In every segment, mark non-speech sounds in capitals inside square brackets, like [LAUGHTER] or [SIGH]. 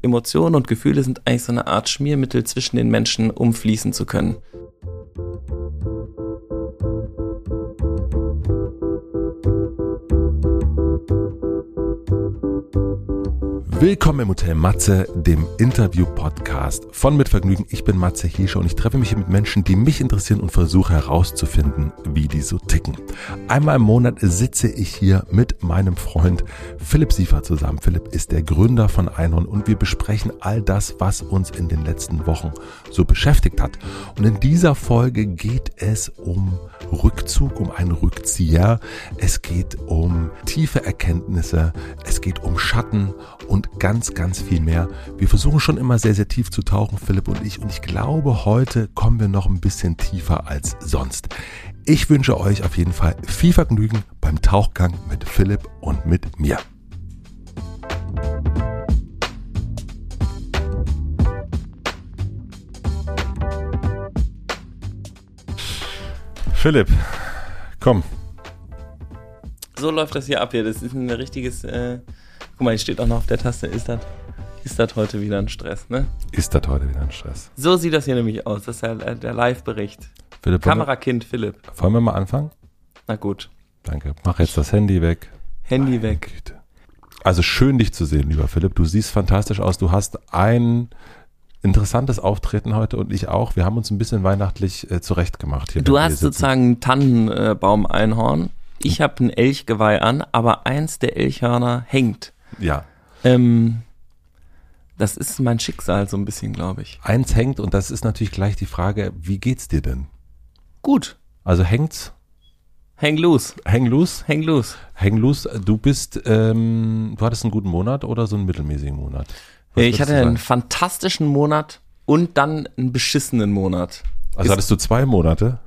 Emotionen und Gefühle sind eigentlich so eine Art Schmiermittel zwischen den Menschen, um fließen zu können. Willkommen im Hotel Matze, dem Interview-Podcast von Mitvergnügen. Ich bin Matze Hiesche und ich treffe mich hier mit Menschen, die mich interessieren und versuche herauszufinden, wie die so ticken. Einmal im Monat sitze ich hier mit meinem Freund Philipp Siefer zusammen. Philipp ist der Gründer von Einhorn und wir besprechen all das, was uns in den letzten Wochen so beschäftigt hat. Und in dieser Folge geht es um Rückzug, um einen Rückzieher. Es geht um tiefe Erkenntnisse. Es geht um Schatten und ganz, ganz viel mehr. Wir versuchen schon immer sehr, sehr tief zu tauchen, Philipp und ich. Und ich glaube, heute kommen wir noch ein bisschen tiefer als sonst. Ich wünsche euch auf jeden Fall viel Vergnügen beim Tauchgang mit Philipp und mit mir. Philipp, komm. So läuft das hier ab hier. Das ist ein richtiges. Äh Guck mal, hier steht auch noch auf der Taste, ist das, ist das heute wieder ein Stress, ne? Ist das heute wieder ein Stress? So sieht das hier nämlich aus. Das ist der, der Live-Bericht. Philipp, Kamerakind Philipp. Wollen wir mal anfangen? Na gut. Danke. Mach jetzt das Handy weg. Handy Meine weg. Güte. Also schön, dich zu sehen, lieber Philipp. Du siehst fantastisch aus. Du hast ein interessantes Auftreten heute und ich auch. Wir haben uns ein bisschen weihnachtlich äh, zurechtgemacht hier. Du hast sozusagen ein Tannenbaum-Einhorn. Ich habe ein Elchgeweih an, aber eins der Elchhörner hängt. Ja. Ähm, das ist mein Schicksal so ein bisschen, glaube ich. Eins hängt und das ist natürlich gleich die Frage, wie geht's dir denn? Gut. Also hängt's? Häng loose. Häng loose? Häng loose. Häng loose. Du bist, ähm, du hattest einen guten Monat oder so einen mittelmäßigen Monat? Was ich würdest hatte einen fantastischen Monat und dann einen beschissenen Monat. Also ist- hattest du zwei Monate?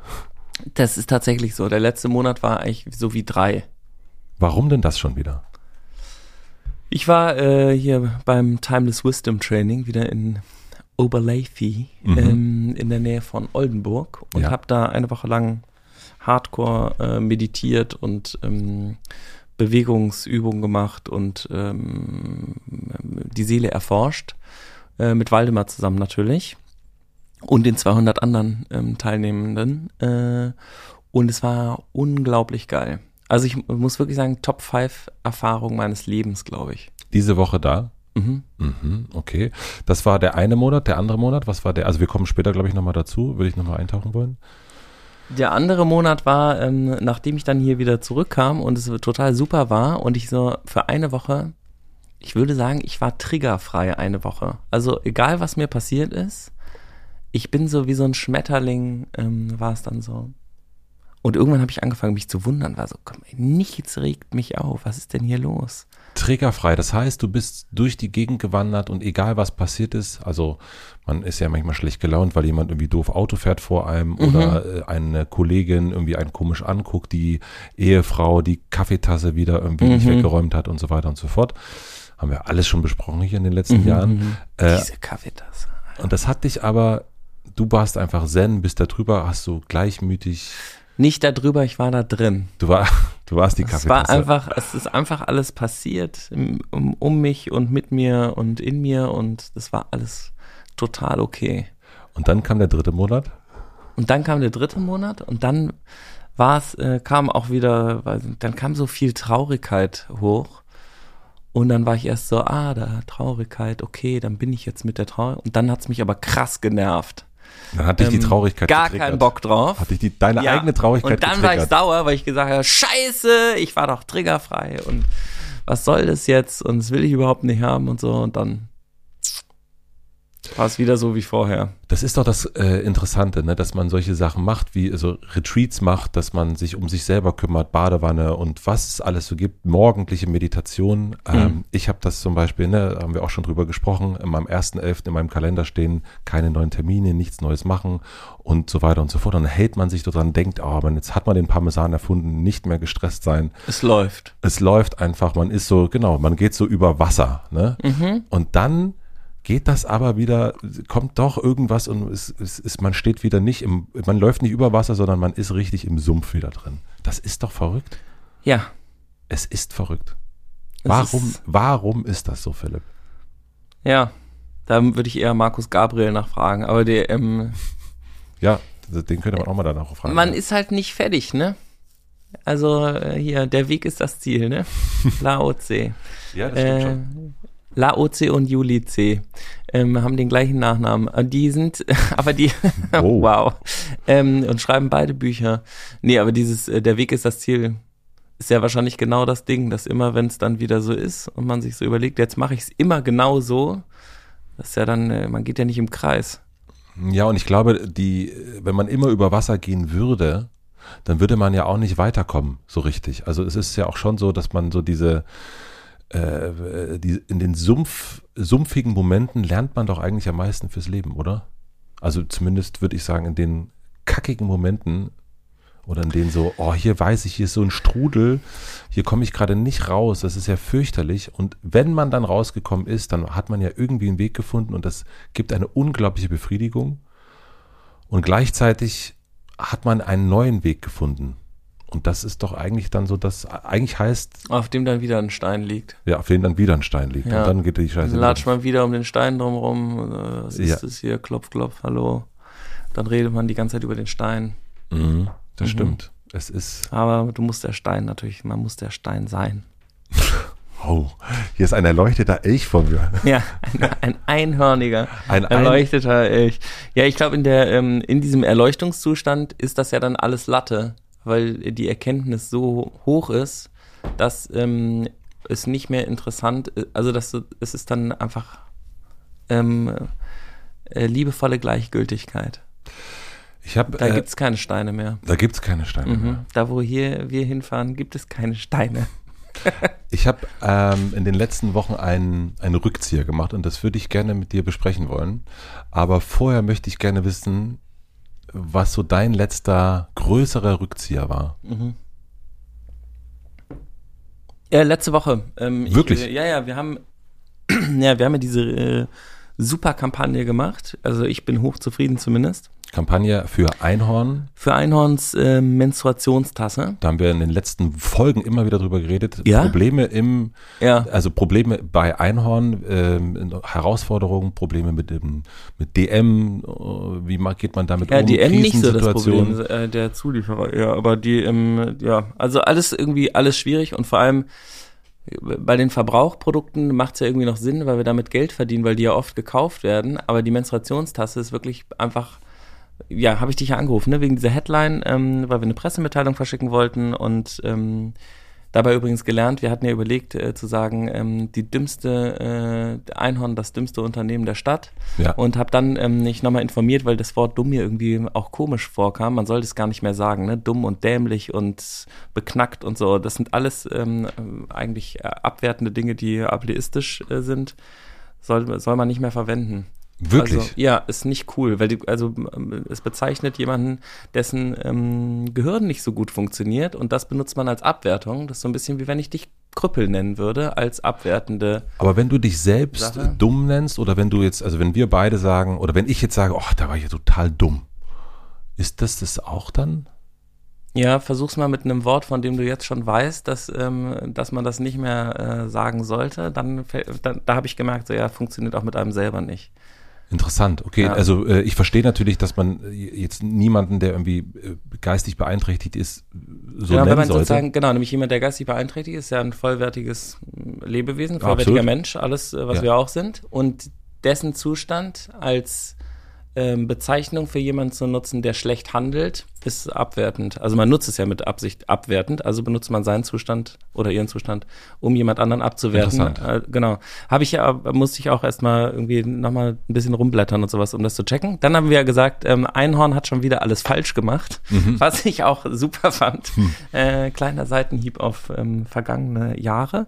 Das ist tatsächlich so. Der letzte Monat war eigentlich so wie drei. Warum denn das schon wieder? Ich war äh, hier beim Timeless Wisdom Training wieder in Oberleithy Mhm. ähm, in der Nähe von Oldenburg und Ja. habe da eine Woche lang Hardcore äh, meditiert und ähm, Bewegungsübungen gemacht und ähm, die Seele erforscht äh, mit Waldemar zusammen natürlich und den 200 anderen ähm, Teilnehmenden äh, und es war unglaublich geil. Also ich muss wirklich sagen, Top 5 Erfahrung meines Lebens, glaube ich. Diese Woche da? Mhm. Mhm, okay. Das war der eine Monat, der andere Monat, was war der? Also wir kommen später, glaube ich, nochmal dazu. Würde ich nochmal eintauchen wollen? Der andere Monat war, ähm, nachdem ich dann hier wieder zurückkam und es total super war und ich so für eine Woche, ich würde sagen, ich war triggerfrei eine Woche. Also egal, was mir passiert ist, ich bin so wie so ein Schmetterling, ähm, war es dann so. Und irgendwann habe ich angefangen, mich zu wundern, war so, komm, nichts regt mich auf, was ist denn hier los? Triggerfrei, das heißt, du bist durch die Gegend gewandert und egal was passiert ist, also man ist ja manchmal schlecht gelaunt, weil jemand irgendwie doof Auto fährt vor einem oder äh, eine Kollegin irgendwie einen komisch anguckt, die Ehefrau die Kaffeetasse wieder irgendwie nicht Mhm. weggeräumt hat und so weiter und so fort. Haben wir alles schon besprochen hier in den letzten Jahren. Äh, Diese Kaffeetasse. und das hat dich aber, du warst einfach zen, bist da drüber, hast du gleichmütig, Nicht darüber, ich war da drin. du, war, [LAUGHS] du warst die Es war Kaffeetasse. einfach, es ist einfach alles passiert um, um mich und mit mir und in mir und das war alles total okay. und dann kam der dritte Monat. Und dann kam der dritte Monat und dann war es, äh, kam auch wieder, dann kam so viel Traurigkeit hoch. Und dann war ich erst so, ah, da Traurigkeit, okay, dann bin ich jetzt mit der Traurigkeit. Und dann hat's mich aber krass genervt. Dann hatte ich die Ähm, Traurigkeit Gar getriggert. keinen Bock drauf. Hatte ich die, deine Ja. eigene Traurigkeit Und dann war ich getriggert. sauer, weil ich gesagt habe, scheiße, ich war doch triggerfrei und was soll das jetzt und das will ich überhaupt nicht haben und so und dann war es wieder so wie vorher. Das ist doch das äh, Interessante, ne? dass man solche Sachen macht, wie so Retreats macht, dass man sich um sich selber kümmert, Badewanne und was es alles so gibt, morgendliche Meditation. Ähm, Mhm. Ich habe das zum Beispiel, ne, haben wir auch schon drüber gesprochen, in meinem ersten Elften in meinem Kalender stehen, keine neuen Termine, nichts Neues machen und so weiter und so fort. Und dann hält man sich daran, denkt, oh, man, jetzt hat man den Parmesan erfunden, nicht mehr gestresst sein. Es läuft. Es läuft einfach, man ist so, genau, man geht so über Wasser. Ne? Mhm. Und dann geht das aber wieder, kommt doch irgendwas und es, es ist, man steht wieder nicht im, man läuft nicht über Wasser, sondern man ist richtig im Sumpf wieder drin. Das ist doch verrückt. Ja. Es ist verrückt. es Warum, Ist, warum ist das so, Philipp? ja. Da würde ich eher Markus Gabriel nachfragen. Aber der, ähm, Ja, den könnte man auch mal danach fragen. man ist halt nicht fertig, ne? Also äh, hier, der Weg ist das Ziel, ne? [LAUGHS] Lao Tse. ja, das stimmt Äh, schon. Lao Tse und Juli Tse ähm, haben den gleichen Nachnamen. Äh, Die sind, [LAUGHS] aber die, [LAUGHS] Wow. wow, ähm, und schreiben beide Bücher. Nee, aber dieses, äh, der Weg ist das Ziel, ist ja wahrscheinlich genau das Ding, dass immer, wenn es dann wieder so ist und man sich so überlegt, jetzt mache ich es immer genau so, das ist ja dann, äh, man geht ja nicht im Kreis. Ja, und ich glaube, die, wenn man immer über Wasser gehen würde, dann würde man ja auch nicht weiterkommen, so richtig. Also es ist ja auch schon so, dass man so diese, äh, die, in den Sumpf, sumpfigen Momenten lernt man doch eigentlich am meisten fürs Leben, oder? Also zumindest würde ich sagen, in den kackigen Momenten oder in denen so, oh, hier weiß ich, hier ist so ein Strudel, hier komme ich gerade nicht raus, das ist ja fürchterlich. Und wenn man dann rausgekommen ist, dann hat man ja irgendwie einen Weg gefunden und das gibt eine unglaubliche Befriedigung. Und gleichzeitig hat man einen neuen Weg gefunden. Und das ist doch eigentlich dann so, dass eigentlich heißt, Auf dem dann wieder ein Stein liegt. ja, auf den dann wieder ein Stein liegt. Ja. Und dann geht die Scheiße. Dann latscht man wieder um den Stein drumherum. äh, Was Ja. ist das hier? Klopf, klopf, hallo. Dann redet man die ganze Zeit über den Stein. Mhm, das Mhm. stimmt. Es ist, Aber du musst der Stein natürlich, man muss der Stein sein. [LAUGHS] oh, hier ist ein erleuchteter Elch vor mir. [LAUGHS] Ja, ein, ein einhörniger, Ein ein, erleuchteter Elch. Ja, ich glaube, in der, ähm, in diesem Erleuchtungszustand ist das ja dann alles Latte, weil die Erkenntnis so hoch ist, dass ähm, es nicht mehr interessant ist, also dass es ist dann einfach ähm, äh, liebevolle Gleichgültigkeit. ich habe, Da äh, gibt's keine Steine mehr. da gibt's keine Steine Mhm. mehr. Da, wo hier wir hinfahren, gibt es keine Steine. [LAUGHS] Ich habe ähm, in den letzten Wochen einen, einen Rückzieher gemacht und das würde ich gerne mit dir besprechen wollen. Aber vorher möchte ich gerne wissen, was so dein letzter größerer Rückzieher war. Mhm. Ja, letzte Woche. Ähm, ich, Wirklich? äh, ja, ja, wir haben, [CLEARS THROAT] ja, wir haben ja diese äh, super Kampagne gemacht. Also ich bin hochzufrieden zumindest. Kampagne für Einhorn. Für Einhorns äh, Menstruationstasse. Da haben wir in den letzten Folgen immer wieder drüber geredet. Ja? Probleme im, Ja. also Probleme bei Einhorn, ähm, Herausforderungen, Probleme mit dem, mit DM, äh, wie geht man damit Ja, um? die M nicht so das. Problem, äh, der Zulieferer, ja, aber die, ähm, ja, also alles irgendwie, alles schwierig und vor allem äh, bei den Verbrauchprodukten macht es ja irgendwie noch Sinn, weil wir damit Geld verdienen, weil die ja oft gekauft werden, aber die Menstruationstasse ist wirklich einfach, ja, habe ich dich ja angerufen, ne, wegen dieser Headline, ähm, weil wir eine Pressemitteilung verschicken wollten und ähm, dabei übrigens gelernt, wir hatten ja überlegt äh, zu sagen, ähm, die dümmste äh, Einhorn, das dümmste Unternehmen der Stadt Ja. und habe dann ähm, nicht nochmal informiert, weil das Wort dumm mir irgendwie auch komisch vorkam. Man sollte es gar nicht mehr sagen, ne? Dumm und dämlich und beknackt und so. Das sind alles ähm, eigentlich abwertende Dinge, die ableistisch äh, sind. Soll, soll man nicht mehr verwenden. Wirklich? Also, ja, ist nicht cool, weil die, also es bezeichnet jemanden, dessen ähm, Gehirn nicht so gut funktioniert und das benutzt man als Abwertung. Das ist so ein bisschen wie wenn ich dich Krüppel nennen würde, als abwertende. Aber wenn du dich selbst Sache. dumm nennst oder wenn du jetzt, also wenn wir beide sagen, oder wenn ich jetzt sage, oh, da war ich ja total dumm, ist das das auch dann? Ja, versuch's mal mit einem Wort, von dem du jetzt schon weißt, dass, ähm, dass man das nicht mehr äh, sagen sollte. Dann, dann da habe ich gemerkt, so ja, funktioniert auch mit einem selber nicht. Interessant, okay. Ja. Also äh, ich verstehe natürlich, dass man äh, jetzt niemanden, der irgendwie äh, geistig beeinträchtigt ist, so genau, wenn nennen man sollte. sozusagen, genau, nämlich jemand, der geistig beeinträchtigt ist, ja ein vollwertiges Lebewesen, vollwertiger absolut. Mensch, alles, äh, was Ja. wir auch sind. Und dessen Zustand als ähm, Bezeichnung für jemanden zu nutzen, der schlecht handelt, ist abwertend. Also man nutzt es ja mit Absicht abwertend, also benutzt man seinen Zustand oder ihren Zustand, um jemand anderen abzuwerten. Interessant. Äh, genau. Habe ich ja, musste ich auch erstmal irgendwie nochmal ein bisschen rumblättern und sowas, um das zu checken. Dann haben wir ja gesagt, ähm, Einhorn hat schon wieder alles falsch gemacht, Mhm. [LAUGHS] was ich auch super fand. Äh, kleiner Seitenhieb auf ähm, vergangene Jahre.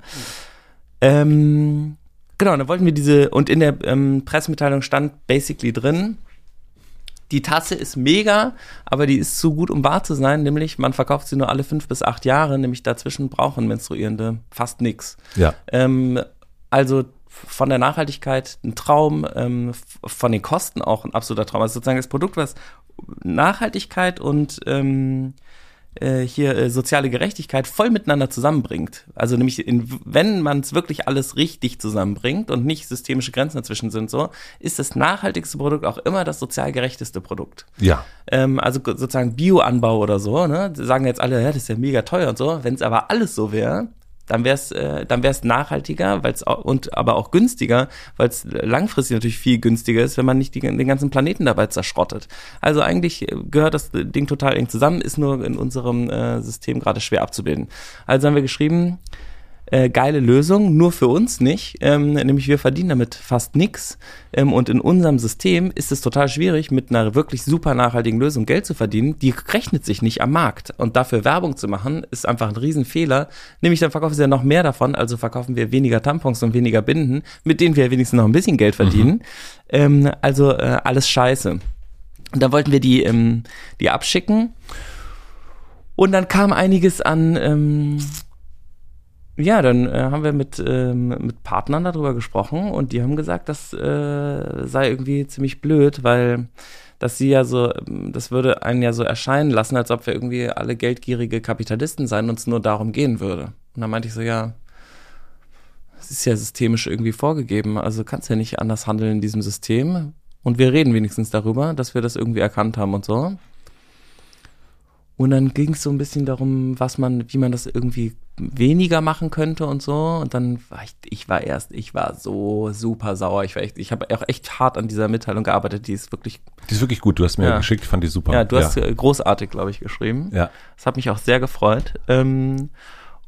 Ähm, genau, dann wollten wir diese, und in der ähm, Pressemitteilung stand basically drin, die Tasse ist mega, aber die ist zu gut, um wahr zu sein, nämlich man verkauft sie nur alle fünf bis acht Jahre, nämlich dazwischen brauchen Menstruierende fast nix. Ja, Ähm, also von der Nachhaltigkeit ein Traum, ähm, von den Kosten auch ein absoluter Traum. Also sozusagen das Produkt, was Nachhaltigkeit und ähm, äh, hier äh, soziale Gerechtigkeit voll miteinander zusammenbringt. Also nämlich, in, wenn man es wirklich alles richtig zusammenbringt und nicht systemische Grenzen dazwischen sind, so, ist das nachhaltigste Produkt auch immer das sozial gerechteste Produkt. Ja. Ähm, also sozusagen Bioanbau oder so, ne? Sagen jetzt alle, ja, das ist ja mega teuer und so. Wenn es aber alles so wäre, dann wäre es äh, dann wäre es nachhaltiger, weil es und aber auch günstiger, weil es langfristig natürlich viel günstiger ist, wenn man nicht die, den ganzen Planeten dabei zerschrottet. Also eigentlich gehört das Ding total eng zusammen, ist nur in unserem äh, System gerade schwer abzubilden. Also haben wir geschrieben, äh, geile Lösung, nur für uns nicht. Ähm, nämlich wir verdienen damit fast nichts. Ähm, und in unserem System ist es total schwierig, mit einer wirklich super nachhaltigen Lösung Geld zu verdienen. Die rechnet sich nicht am Markt. Und dafür Werbung zu machen, ist einfach ein Riesenfehler. Nämlich dann verkaufen sie ja noch mehr davon, also verkaufen wir weniger Tampons und weniger Binden, mit denen wir wenigstens noch ein bisschen Geld verdienen. Mhm. Ähm, also äh, alles scheiße. Und da wollten wir die, ähm, die abschicken. Und dann kam einiges an ähm, ja, dann äh, haben wir mit, ähm, mit Partnern darüber gesprochen und die haben gesagt, das äh, sei irgendwie ziemlich blöd, weil dass sie ja so, das würde einen ja so erscheinen lassen, als ob wir irgendwie alle geldgierige Kapitalisten seien und es nur darum gehen würde. Und dann meinte ich so, ja, es ist ja systemisch irgendwie vorgegeben, also kannst ja nicht anders handeln in diesem System. Und wir reden wenigstens darüber, dass wir das irgendwie erkannt haben und so. Und dann ging es so ein bisschen darum, was man, wie man das irgendwie weniger machen könnte und so. Und dann war ich, ich war erst, ich war so super sauer. Ich war echt, ich habe auch echt hart an dieser Mitteilung gearbeitet. Die ist wirklich. Die ist wirklich gut. Du hast mir ja. geschickt, fand die super. Ja, du hast ja. großartig, glaube ich, geschrieben. Ja. Das hat mich auch sehr gefreut. Ähm,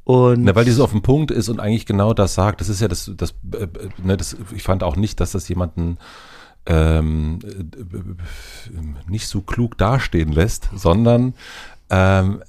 und Na, weil die so auf dem Punkt ist und eigentlich genau das sagt. Das ist ja das, das, äh, ne, das ich fand auch nicht, dass das jemanden ähm, äh, nicht so klug dastehen lässt, sondern ähm,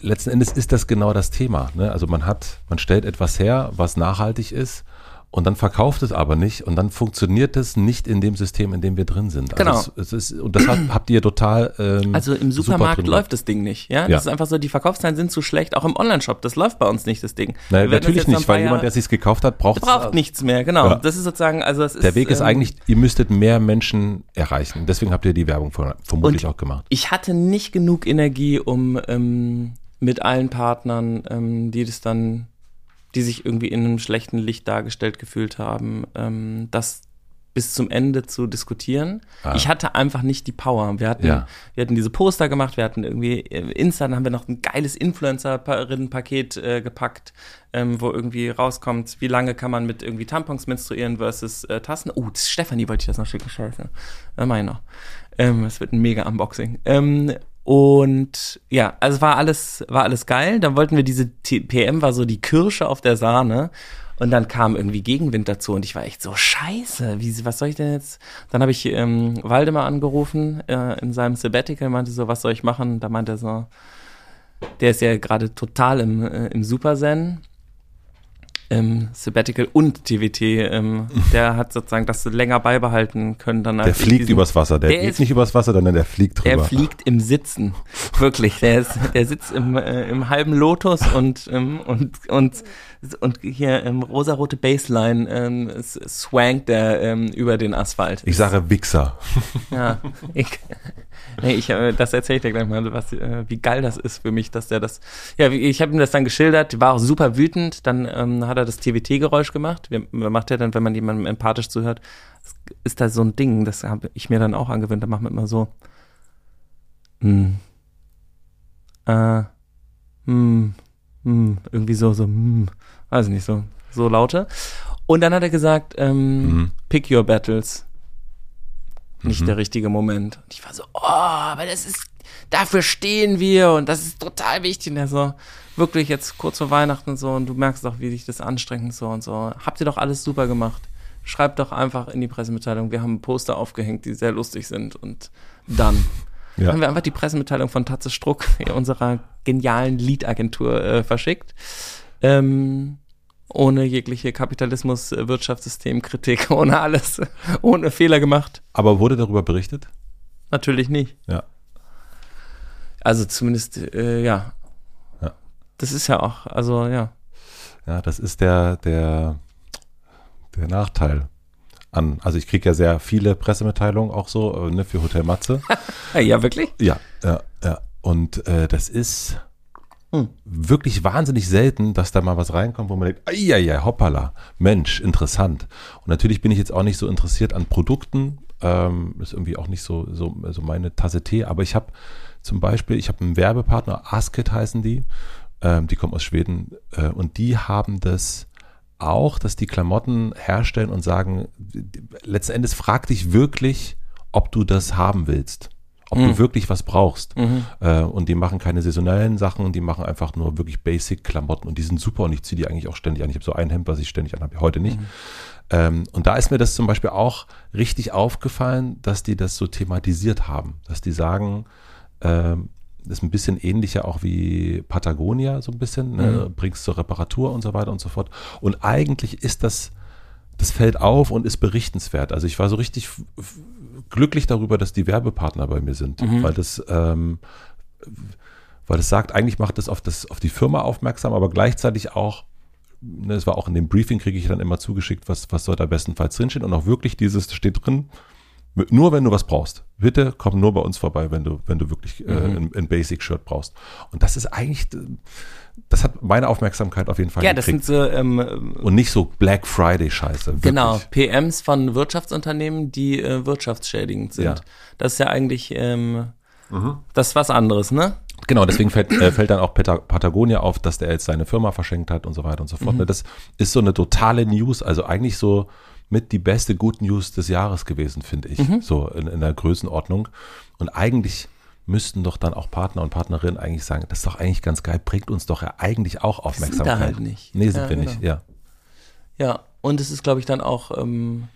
letzten Endes ist das genau das Thema. Ne? Also man hat, man stellt etwas her, was nachhaltig ist und dann verkauft es aber nicht und dann funktioniert es nicht in dem System, in dem wir drin sind. Genau. Also es, es ist, und das habt, habt ihr total. Ähm, also im Supermarkt läuft das Ding nicht. Ja? Das ja. ist einfach so, die Verkaufszahlen sind zu schlecht. Auch im Onlineshop, das läuft bei uns nicht, das Ding. Naja, natürlich nicht, weil jemand, der sich gekauft hat, braucht braucht nichts mehr. Genau. Ja. Das ist sozusagen, also es ist, der Weg ist ähm, eigentlich, ihr müsstet mehr Menschen erreichen. Deswegen habt ihr die Werbung vermutlich auch gemacht. Ich hatte nicht genug Energie, um ähm, mit allen Partnern, ähm, die das dann die sich irgendwie in einem schlechten Licht dargestellt gefühlt haben, ähm, das bis zum Ende zu diskutieren. Ah. Ich hatte einfach nicht die Power. Wir hatten, ja. wir hatten diese Poster gemacht, wir hatten irgendwie äh, Insta, dann haben wir noch ein geiles Influencer-Paket äh, gepackt, ähm, wo irgendwie rauskommt, wie lange kann man mit irgendwie Tampons menstruieren versus äh, Tassen. Oh, Stefanie wollte ich das noch schicken, scheiße. Äh, meiner. Ähm, es wird ein mega Unboxing. Ähm, und ja, also war alles, war alles geil. Dann wollten wir diese PM war so die Kirsche auf der Sahne. Und dann kam irgendwie Gegenwind dazu und ich war echt so scheiße. Wie, was soll ich denn jetzt? Dann habe ich ähm, Waldemar angerufen äh, in seinem Sabbatical, meinte so, was soll ich machen? Da meinte er so, der ist ja gerade total im, äh, im Super Zen ähm, Sabbatical und TWT, ähm, der hat sozusagen das länger beibehalten können. Dann der fliegt diesen, übers Wasser, der, der geht ist, nicht übers Wasser, sondern der fliegt drüber. Der fliegt im Sitzen, wirklich. Der, ist, der sitzt im, äh, im halben Lotus und, ähm, und, und, und hier ähm, rosarote Baseline ähm, swankt der ähm, über den Asphalt. Ich sage Wichser. Ja, ich, Nee, ich, äh, das erzähle ich dir gleich mal, was, äh, wie geil das ist für mich, dass der das. Ja, ich habe ihm das dann geschildert, war auch super wütend. Dann ähm, hat er das TWT-Geräusch gemacht. Wie macht er dann, wenn man jemandem empathisch zuhört? Ist da so ein Ding, das habe ich mir dann auch angewöhnt. Da machen wir immer so. Hm. Äh. Hm. Hm. Irgendwie so, so, hm. Weiß ich nicht, so, so laute. Und dann hat er gesagt, ähm, mhm. pick your battles nicht mhm. der richtige Moment. Und ich war so, oh, aber das ist, dafür stehen wir und das ist total wichtig. Und er so, wirklich jetzt kurz vor Weihnachten so und du merkst doch, wie dich das anstrengt so und so. Habt ihr doch alles super gemacht. Schreibt doch einfach in die Pressemitteilung, wir haben Poster aufgehängt, die sehr lustig sind und dann. Ja. haben wir einfach die Pressemitteilung von Tatze Struck, [LAUGHS] unserer genialen Lead-Agentur, äh, verschickt. Ähm, ohne jegliche Kapitalismus, äh, Wirtschaftssystemkritik, [LAUGHS] ohne alles, ohne Fehler gemacht. Aber wurde darüber berichtet? Natürlich nicht. Ja. Also zumindest, äh, ja. Ja. Das ist ja auch, also ja. Ja, das ist der, der, der Nachteil an. Also ich kriege ja sehr viele Pressemitteilungen auch so, äh, ne, für Hotel Matze. [LAUGHS] ja, wirklich? Ja, ja, ja. Und äh, das ist hm. wirklich wahnsinnig selten, dass da mal was reinkommt, wo man denkt, ja, ja, hoppala, Mensch, interessant. Und natürlich bin ich jetzt auch nicht so interessiert an Produkten, ähm, ist irgendwie auch nicht so, so, so meine Tasse Tee, aber ich habe zum Beispiel, ich habe einen Werbepartner, Askit heißen die, ähm, die kommen aus Schweden äh, und die haben das auch, dass die Klamotten herstellen und sagen, letzten Endes frag dich wirklich, ob du das haben willst ob mhm. du wirklich was brauchst. Mhm. Äh, und die machen keine saisonellen Sachen, die machen einfach nur wirklich Basic-Klamotten und die sind super und ich ziehe die eigentlich auch ständig an. Ich habe so ein Hemd, was ich ständig anhabe, heute nicht. Mhm. Ähm, und da ist mir das zum Beispiel auch richtig aufgefallen, dass die das so thematisiert haben, dass die sagen, ähm, das ist ein bisschen ähnlicher auch wie Patagonia, so ein bisschen, ne? Mhm. bringst zur Reparatur und so weiter und so fort. Und eigentlich ist das, das fällt auf und ist berichtenswert. Also ich war so richtig glücklich darüber, dass die Werbepartner bei mir sind, mhm. weil das, ähm, weil das sagt, eigentlich macht das auf, das auf die Firma aufmerksam, aber gleichzeitig auch, ne, es war auch in dem Briefing, kriege ich dann immer zugeschickt, was, was soll da bestenfalls drinstehen und auch wirklich dieses, steht drin, nur wenn du was brauchst. Bitte komm nur bei uns vorbei, wenn du, wenn du wirklich äh, mhm. ein, ein Basic-Shirt brauchst. Und das ist eigentlich, das hat meine Aufmerksamkeit auf jeden Fall Ja, gekriegt. das sind so ähm, und nicht so Black Friday Scheiße. Genau, PMs von Wirtschaftsunternehmen, die äh, wirtschaftsschädigend sind. Ja. Das ist ja eigentlich ähm, mhm. das ist was anderes, ne? Genau, deswegen fällt, äh, fällt dann auch Patagonia auf, dass der jetzt seine Firma verschenkt hat und so weiter und so fort. Mhm. Das ist so eine totale News, also eigentlich so mit die beste Good News des Jahres gewesen, finde ich, mhm. so in, in der Größenordnung. Und eigentlich müssten doch dann auch Partner und Partnerinnen eigentlich sagen, das ist doch eigentlich ganz geil, bringt uns doch ja eigentlich auch Aufmerksamkeit. Sind da halt nicht. Nee, sind ja, wir genau. nicht, ja. Ja, und es ist, glaube ich, dann auch, ähm,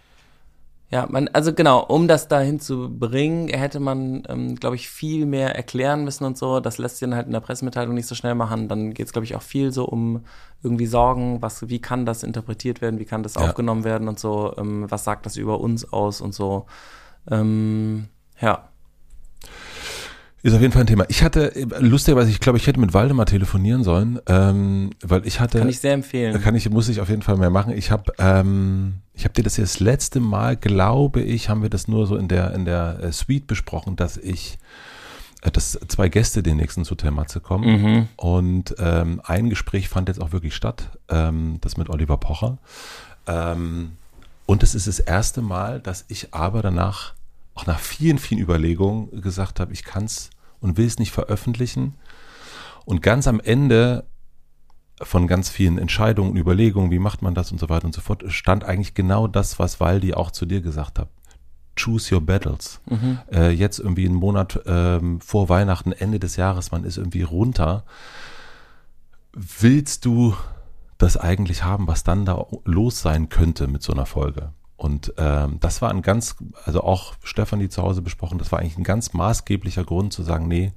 ja, man, also genau, um das dahin zu bringen, hätte man, ähm, glaube ich, viel mehr erklären müssen und so. Das lässt sich dann halt in der Pressemitteilung nicht so schnell machen. Dann geht es, glaube ich, auch viel so um irgendwie Sorgen, was, wie kann das interpretiert werden, wie kann das ja. aufgenommen werden und so, ähm, was sagt das über uns aus und so. Ähm, ja. Ist auf jeden Fall ein Thema. Ich hatte, lustigerweise, ich glaube, ich hätte mit Waldemar telefonieren sollen, ähm, weil ich hatte. Kann ich sehr empfehlen. Kann ich, muss ich auf jeden Fall mehr machen. Ich habe, ähm, ich habe dir das jetzt das letzte Mal, glaube ich, haben wir das nur so in der in der äh, Suite besprochen, dass ich, äh, dass zwei Gäste den nächsten zu Matze kommen mhm. und ähm, ein Gespräch fand jetzt auch wirklich statt, ähm, das mit Oliver Pocher. Ähm, und es ist das erste Mal, dass ich aber danach auch nach vielen, vielen Überlegungen gesagt habe, ich kann es und will es nicht veröffentlichen. Und ganz am Ende von ganz vielen Entscheidungen und Überlegungen, wie macht man das und so weiter und so fort, stand eigentlich genau das, was Waldi auch zu dir gesagt hat. Choose your battles. Mhm. Äh, jetzt irgendwie einen Monat ähm, vor Weihnachten, Ende des Jahres, man ist irgendwie runter. Willst du das eigentlich haben, was dann da los sein könnte mit so einer Folge? Und ähm, das war ein ganz, also auch Stefanie zu Hause besprochen, das war eigentlich ein ganz maßgeblicher Grund zu sagen, nee,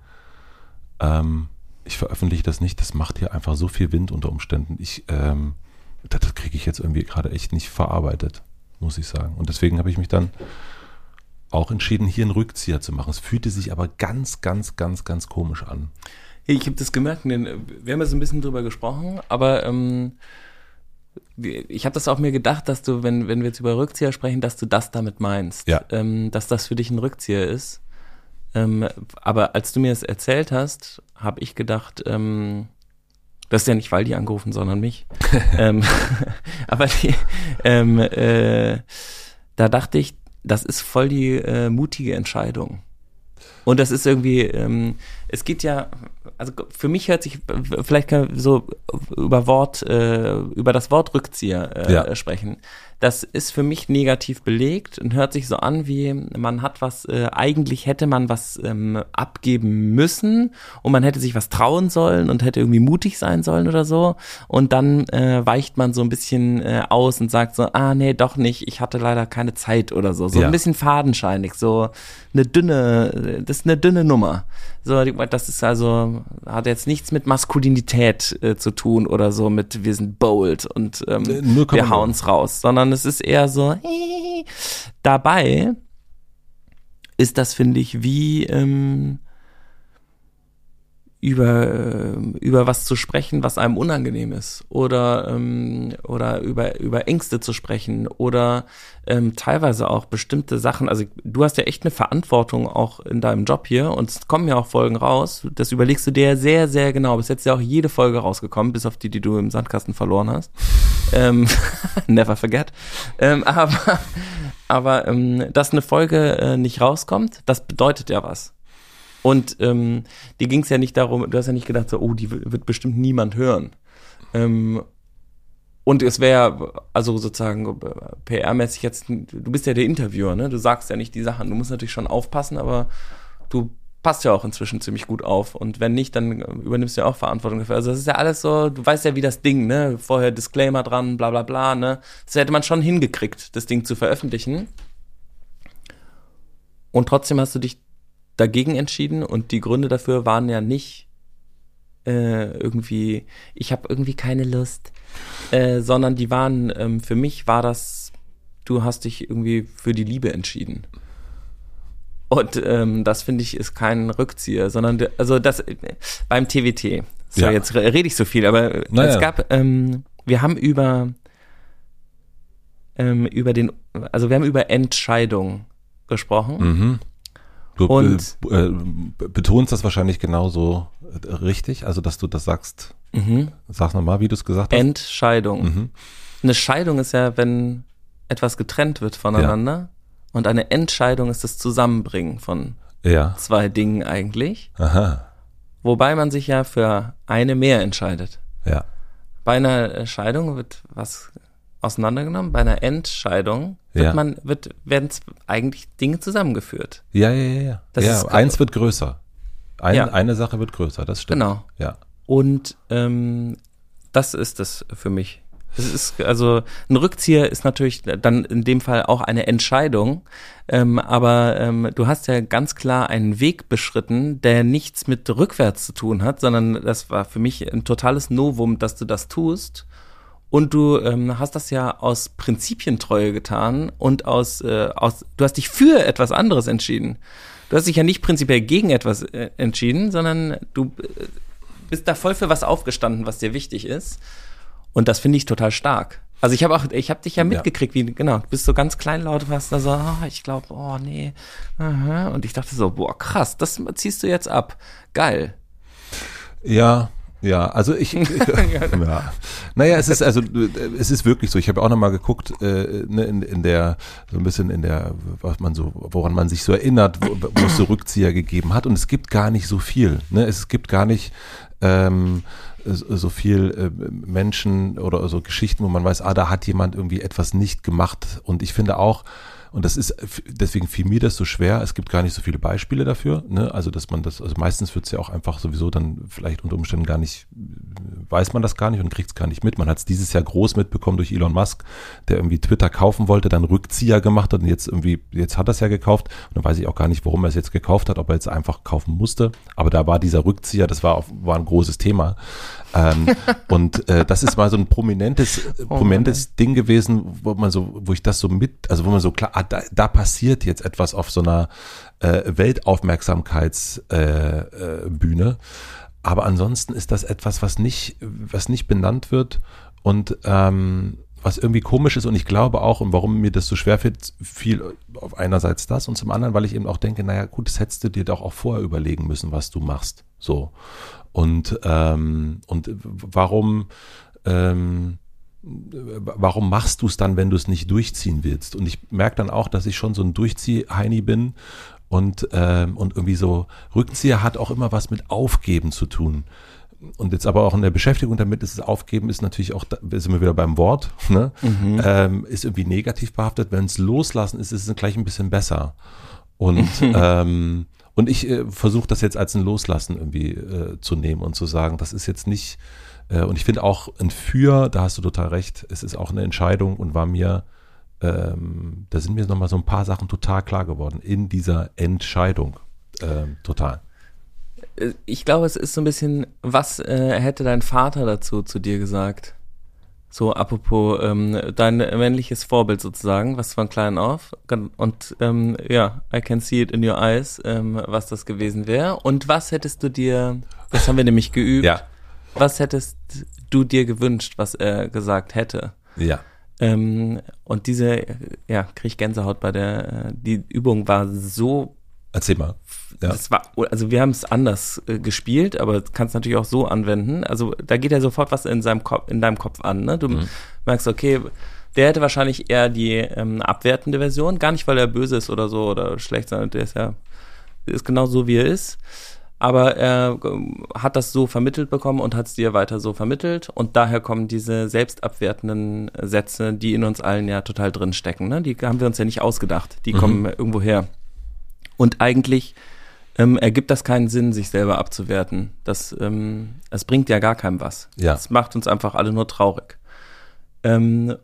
ähm, ich veröffentliche das nicht, das macht hier einfach so viel Wind unter Umständen. Ich, ähm, das, das kriege ich jetzt irgendwie gerade echt nicht verarbeitet, muss ich sagen. Und deswegen habe ich mich dann auch entschieden, hier einen Rückzieher zu machen. Es fühlte sich aber ganz, ganz, ganz, ganz komisch an. Ich habe das gemerkt, wir haben so ein bisschen drüber gesprochen, aber ähm, ich habe das auch mir gedacht, dass du, wenn, wenn wir jetzt über Rückzieher sprechen, dass du das damit meinst. Ja. Ähm, dass das für dich ein Rückzieher ist. Ähm, aber als du mir das erzählt hast, habe ich gedacht, ähm, das ist ja nicht Waldi angerufen, sondern mich. [LAUGHS] ähm, [LAUGHS] aber die, ähm, äh, da dachte ich, das ist voll die äh, mutige Entscheidung. Und das ist irgendwie, ähm, es geht ja, also für mich hört sich, vielleicht kann so über Wort, äh, über das Wort Rückzieher äh, ja. sprechen. Das ist für mich negativ belegt und hört sich so an, wie man hat was, äh, eigentlich hätte man was ähm, abgeben müssen und man hätte sich was trauen sollen und hätte irgendwie mutig sein sollen oder so. Und dann äh, weicht man so ein bisschen äh, aus und sagt so, ah nee, doch nicht, ich hatte leider keine Zeit oder so. So ja. ein bisschen fadenscheinig, so eine dünne, das ist eine dünne Nummer. So, das ist also, hat jetzt nichts mit Maskulinität äh, zu tun oder so mit wir sind bold und ähm, wir hauen's raus, sondern sondern es ist eher so, äh, dabei ist das, finde ich, wie, ähm, über, äh, über was zu sprechen, was einem unangenehm ist oder, ähm, oder über, über Ängste zu sprechen oder ähm, teilweise auch bestimmte Sachen. Also du hast ja echt eine Verantwortung auch in deinem Job hier und es kommen ja auch Folgen raus. Das überlegst du dir sehr, sehr genau. Bis jetzt ist ja auch jede Folge rausgekommen, bis auf die, die du im Sandkasten verloren hast. ähm, [LAUGHS] never forget. Ähm, aber aber ähm, dass eine Folge äh, nicht rauskommt, das bedeutet ja was. Und ähm, dir ging es ja nicht darum, du hast ja nicht gedacht, so, oh, die wird bestimmt niemand hören. Ähm, und es wäre also sozusagen PR-mäßig jetzt, du bist ja der Interviewer, ne? Du sagst ja nicht die Sachen. Du musst natürlich schon aufpassen, aber du passt ja auch inzwischen ziemlich gut auf. Und wenn nicht, dann übernimmst du ja auch Verantwortung dafür. Also das ist ja alles so, du weißt ja, wie das Ding, ne? Vorher Disclaimer dran, bla bla bla, ne? Das hätte man schon hingekriegt, das Ding zu veröffentlichen. Und trotzdem hast du dich dagegen entschieden und die Gründe dafür waren ja nicht äh, irgendwie, ich habe irgendwie keine Lust, äh, sondern die waren, ähm, für mich war das, du hast dich irgendwie für die Liebe entschieden. Und ähm, das finde ich ist kein Rückzieher, sondern also das beim TWT. So, ja. jetzt rede ich so viel, aber naja. es gab, ähm, wir haben über ähm, über den, also wir haben über Entscheidung gesprochen. Mhm. Du und, äh, betonst das wahrscheinlich genauso richtig, also dass du das sagst. Mhm. Sag nochmal, wie du es gesagt hast. Entscheidung. Mhm. Eine Scheidung ist ja, wenn etwas getrennt wird voneinander. Ja. Und eine Entscheidung ist das Zusammenbringen von ja. zwei Dingen eigentlich. Aha. Wobei man sich ja für eine mehr entscheidet. Ja. Bei einer Scheidung wird was auseinandergenommen. Bei einer Entscheidung wird ja. man, wird, werden eigentlich Dinge zusammengeführt. Ja, ja, ja, ja. Das ja, eins wird größer. Ein, ja. Eine Sache wird größer, das stimmt. Genau. Ja. Und ähm, das ist es für mich. Es ist also ein Rückzieher ist natürlich dann in dem Fall auch eine Entscheidung, ähm, aber ähm, du hast ja ganz klar einen Weg beschritten, der nichts mit rückwärts zu tun hat, sondern das war für mich ein totales Novum, dass du das tust und du ähm, hast das ja aus Prinzipientreue getan und aus, äh, aus, du hast dich für etwas anderes entschieden. Du hast dich ja nicht prinzipiell gegen etwas äh, entschieden, sondern du äh, bist da voll für was aufgestanden, was dir wichtig ist. Und das finde ich total stark. Also ich habe auch, ich habe dich ja mitgekriegt, wie genau, du bist so ganz kleinlaut, warst da so, oh, ich glaube, oh nee, aha. und ich dachte so, boah krass, das ziehst du jetzt ab, geil. Ja, ja, also ich, ich [LAUGHS] ja. Naja, es ist also es ist wirklich so. Ich habe auch nochmal geguckt, äh, ne, in, in der so ein bisschen in der, was man so, woran man sich so erinnert, wo, wo es so Rückzieher gegeben hat. Und es gibt gar nicht so viel. Ne? Es gibt gar nicht ähm, so viel äh, Menschen oder so Geschichten, wo man weiß, ah, da hat jemand irgendwie etwas nicht gemacht. Und ich finde auch, und das ist, deswegen fiel mir das so schwer. Es gibt gar nicht so viele Beispiele dafür. Ne? Also, dass man das, also meistens wird es ja auch einfach sowieso dann vielleicht unter Umständen gar nicht, weiß man das gar nicht und kriegt es gar nicht mit. Man hat es dieses Jahr groß mitbekommen durch Elon Musk, der irgendwie Twitter kaufen wollte, dann Rückzieher gemacht hat und jetzt irgendwie, jetzt hat er es ja gekauft. Und dann weiß ich auch gar nicht, warum er es jetzt gekauft hat, ob er jetzt einfach kaufen musste. Aber da war dieser Rückzieher, das war, auch, war ein großes Thema. Ähm, [LAUGHS] und äh, das ist mal so ein prominentes, oh, prominentes Ding gewesen, wo man so, wo ich das so mit, also wo man so klar, ah, da, da passiert jetzt etwas auf so einer äh, Weltaufmerksamkeitsbühne. Äh, Bühne. Aber ansonsten ist das etwas, was nicht, was nicht benannt wird und ähm, was irgendwie komisch ist und ich glaube auch, und warum mir das so schwer fällt, viel auf einerseits das und zum anderen, weil ich eben auch denke, naja, gut, das hättest du dir doch auch vorher überlegen müssen, was du machst. So. Und, ähm, und warum, ähm, warum machst du es dann, wenn du es nicht durchziehen willst? Und ich merke dann auch, dass ich schon so ein Durchzieh-Heini bin und, ähm, und irgendwie so Rückzieher hat auch immer was mit Aufgeben zu tun. Und jetzt aber auch in der Beschäftigung damit ist es Aufgeben ist natürlich auch, da sind wir wieder beim Wort, [LAUGHS] ne? Mhm. Ähm, ist irgendwie negativ behaftet. Wenn es Loslassen ist, ist es gleich ein bisschen besser. Und [LAUGHS] ähm, und ich äh, versuche das jetzt als ein Loslassen irgendwie äh, zu nehmen und zu sagen, das ist jetzt nicht, äh, und ich finde auch ein Für, da hast du total recht, es ist auch eine Entscheidung und war mir, ähm, da sind mir nochmal so ein paar Sachen total klar geworden in dieser Entscheidung. Ähm, total. Ich glaube, es ist so ein bisschen, was äh, hätte dein Vater dazu zu dir gesagt? So, apropos ähm, dein männliches Vorbild sozusagen, was von klein auf. Und ähm, ja, I can see it in your eyes, ähm, was das gewesen wäre. Und was hättest du dir, das haben wir nämlich geübt, Ja. was hättest du dir gewünscht, was er gesagt hätte? Ja. Ähm, und diese, ja, krieg ich Gänsehaut bei der, äh, die Übung war so Erzähl mal. Ja. das war, also wir haben es anders äh, gespielt, aber kannst natürlich auch so anwenden. Also da geht ja sofort was in seinem Kopf, in deinem Kopf an. Ne? Du merkst, okay, der hätte wahrscheinlich eher die ähm, abwertende Version, gar nicht, weil er böse ist oder so oder schlecht, sondern der ist ja ist genau so, wie er ist. Aber er ähm, hat das so vermittelt bekommen und hat es dir weiter so vermittelt. Und daher kommen diese selbstabwertenden Sätze, die in uns allen ja total drin stecken. Ne? Die haben wir uns ja nicht ausgedacht. Die kommen irgendwo her. Und eigentlich ähm, ergibt das keinen Sinn, sich selber abzuwerten. Das, ähm, es bringt ja gar keinem was. Ja. Das macht uns einfach alle nur traurig. Ähm,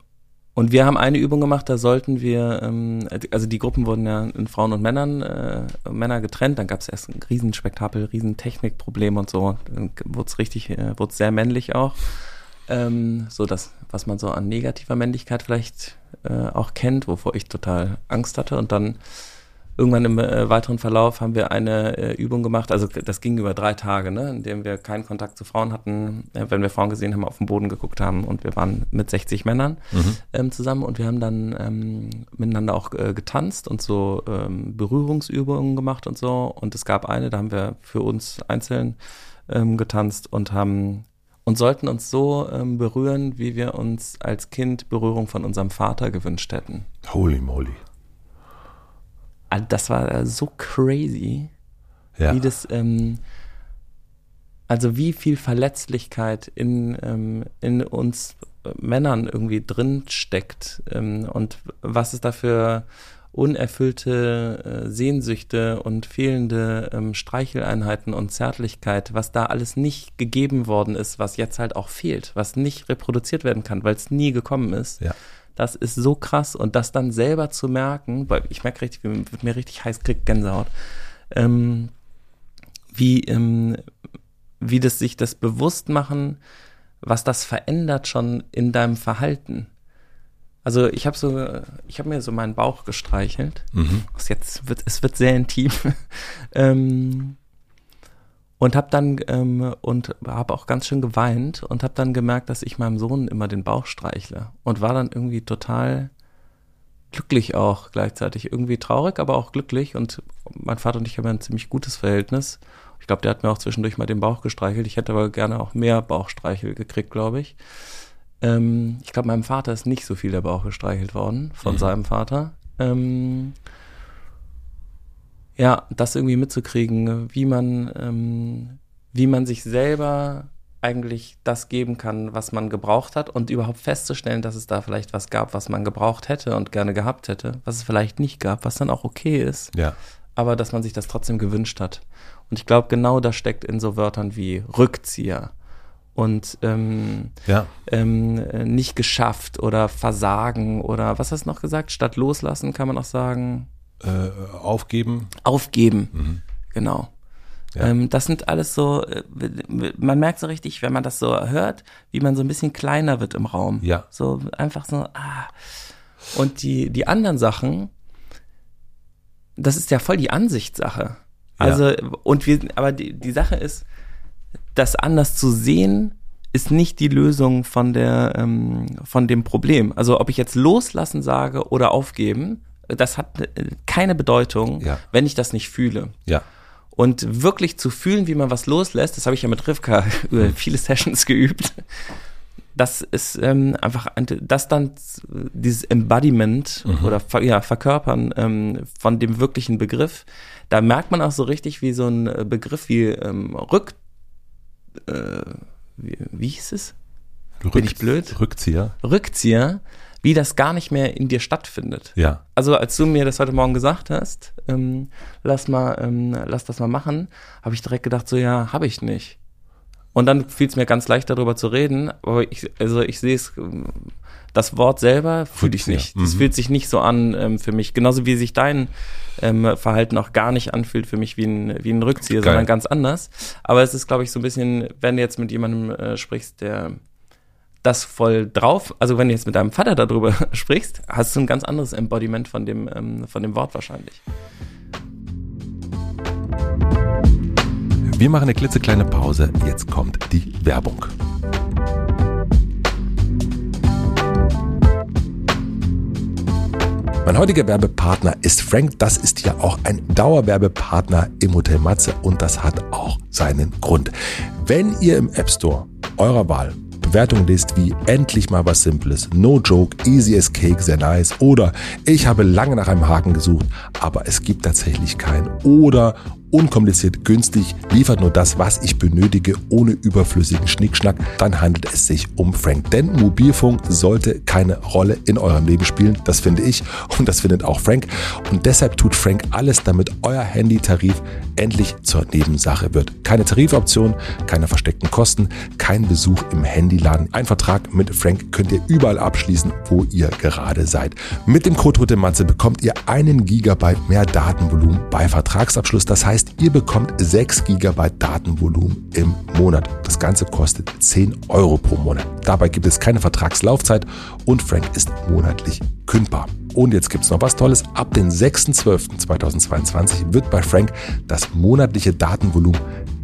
und wir haben eine Übung gemacht, da sollten wir, ähm, also die Gruppen wurden ja in Frauen und Männern, äh, Männer getrennt, dann gab es erst ein Riesenspektakel, Riesentechnikproblem und so, dann wurde es richtig, äh, wurde sehr männlich auch. Ähm, so das, was man so an negativer Männlichkeit vielleicht äh, auch kennt, wovor ich total Angst hatte. Und dann irgendwann im äh, weiteren Verlauf haben wir eine äh, Übung gemacht, also das ging über drei Tage, ne, in dem wir keinen Kontakt zu Frauen hatten, äh, wenn wir Frauen gesehen haben, auf den Boden geguckt haben und wir waren mit 60 Männern ähm, zusammen und wir haben dann ähm, miteinander auch äh, getanzt und so ähm, Berührungsübungen gemacht und so und es gab eine, da haben wir für uns einzeln ähm, getanzt und haben und sollten uns so ähm, berühren, wie wir uns als Kind Berührung von unserem Vater gewünscht hätten. Holy moly. Also das war äh, so crazy, Ja. wie das, ähm, also wie viel Verletzlichkeit in, ähm, in uns äh, Männern irgendwie drin steckt ähm, und was es da für unerfüllte äh, Sehnsüchte und fehlende ähm, Streicheleinheiten und Zärtlichkeit, was da alles nicht gegeben worden ist, was jetzt halt auch fehlt, was nicht reproduziert werden kann, weil es nie gekommen ist. Ja. Das ist so krass und das dann selber zu merken, weil ich merke richtig, wird mir richtig heiß, kriegt Gänsehaut, ähm, wie, ähm, wie das sich das bewusst machen, was das verändert schon in deinem Verhalten. Also ich habe so, ich habe mir so meinen Bauch gestreichelt. Mhm. Jetzt wird, es wird sehr intim. [LAUGHS] ähm, und habe dann ähm, und habe auch ganz schön geweint und habe dann gemerkt, dass ich meinem Sohn immer den Bauch streichle und war dann irgendwie total glücklich auch gleichzeitig irgendwie traurig, aber auch glücklich und mein Vater und ich haben ein ziemlich gutes Verhältnis. Ich glaube, der hat mir auch zwischendurch mal den Bauch gestreichelt. Ich hätte aber gerne auch mehr Bauchstreichel gekriegt, glaube ich. Ähm, ich glaube, meinem Vater ist nicht so viel der Bauch gestreichelt worden von seinem Vater. Ähm, ja, das irgendwie mitzukriegen, wie man, ähm, wie man sich selber eigentlich das geben kann, was man gebraucht hat und überhaupt festzustellen, dass es da vielleicht was gab, was man gebraucht hätte und gerne gehabt hätte, was es vielleicht nicht gab, was dann auch okay ist, Ja. aber dass man sich das trotzdem gewünscht hat. Und ich glaube, genau das steckt in so Wörtern wie Rückzieher und ähm, Ja. ähm, äh, nicht geschafft oder Versagen oder was hast du noch gesagt? Statt loslassen kann man auch sagen, Äh, aufgeben. aufgeben. Genau. Ja. Ähm, das sind alles so, äh, man merkt so richtig, wenn man das so hört, wie man so ein bisschen kleiner wird im Raum. Ja. So einfach so, ah. Und die, die anderen Sachen, das ist ja voll die Ansichtssache. Ja. Also, und wir, aber die, die Sache ist, das anders zu sehen, ist nicht die Lösung von der, ähm, von dem Problem. Also, ob ich jetzt loslassen sage oder aufgeben, das hat äh, keine Bedeutung, Ja. wenn ich das nicht fühle. Ja. Und wirklich zu fühlen, wie man was loslässt, das habe ich ja mit Rivka [LAUGHS] über viele Sessions geübt. Das ist ähm, einfach, ein- das dann dieses Embodiment oder ver, ja, Verkörpern ähm, von dem wirklichen Begriff. Da merkt man auch so richtig, wie so ein äh, Begriff wie ähm, Rück, äh, wie, wie hieß es? Rück, ich blöd? Rückzieher. Rückzieher, wie das gar nicht mehr in dir stattfindet. Ja. Also als du mir das heute Morgen gesagt hast, ähm, lass mal, ähm, lass das mal machen, habe ich direkt gedacht, so ja, habe ich nicht. Und dann fiel es mir ganz leicht darüber zu reden, aber ich, also ich sehe es, ähm, das Wort selber fühle ich nicht. Das mhm. fühlt sich nicht so an ähm, für mich. Genauso wie sich dein ähm, Verhalten auch gar nicht anfühlt für mich wie ein, wie ein Rückzieher, Geil. sondern ganz anders. Aber es ist, glaube ich, so ein bisschen, wenn du jetzt mit jemandem äh, sprichst, der das voll drauf. Also wenn du jetzt mit deinem Vater darüber [LAUGHS] sprichst, hast du ein ganz anderes Embodiment von dem, ähm, von dem Wort wahrscheinlich. Wir machen eine klitzekleine Pause. Jetzt kommt die Werbung. Mein heutiger Werbepartner ist Frank. Das ist ja auch ein Dauerwerbepartner im Hotel Matze und das hat auch seinen Grund. Wenn ihr im App Store eurer Wahl Bewertungen lest wie endlich mal was Simples, no joke, easy as cake, sehr nice. Oder ich habe lange nach einem Haken gesucht, aber es gibt tatsächlich keinen. Oder unkompliziert, günstig, liefert nur das, was ich benötige, ohne überflüssigen Schnickschnack, dann handelt es sich um Frank. Denn Mobilfunk sollte keine Rolle in eurem Leben spielen, das finde ich und das findet auch Frank. Und deshalb tut Frank alles, damit euer Handytarif endlich zur Nebensache wird. Keine Tarifoption, keine versteckten Kosten, kein Besuch im Handyladen. Ein Vertrag mit Frank könnt ihr überall abschließen, wo ihr gerade seid. Mit dem Code Rote Matze bekommt ihr einen Gigabyte mehr Datenvolumen bei Vertragsabschluss. Das heißt, ihr bekommt 6 GB Datenvolumen im Monat. Das Ganze kostet 10 Euro pro Monat. Dabei gibt es keine Vertragslaufzeit und Frank ist monatlich kündbar. Und jetzt gibt es noch was Tolles. Ab dem 6.12.2022 wird bei Frank das monatliche Datenvolumen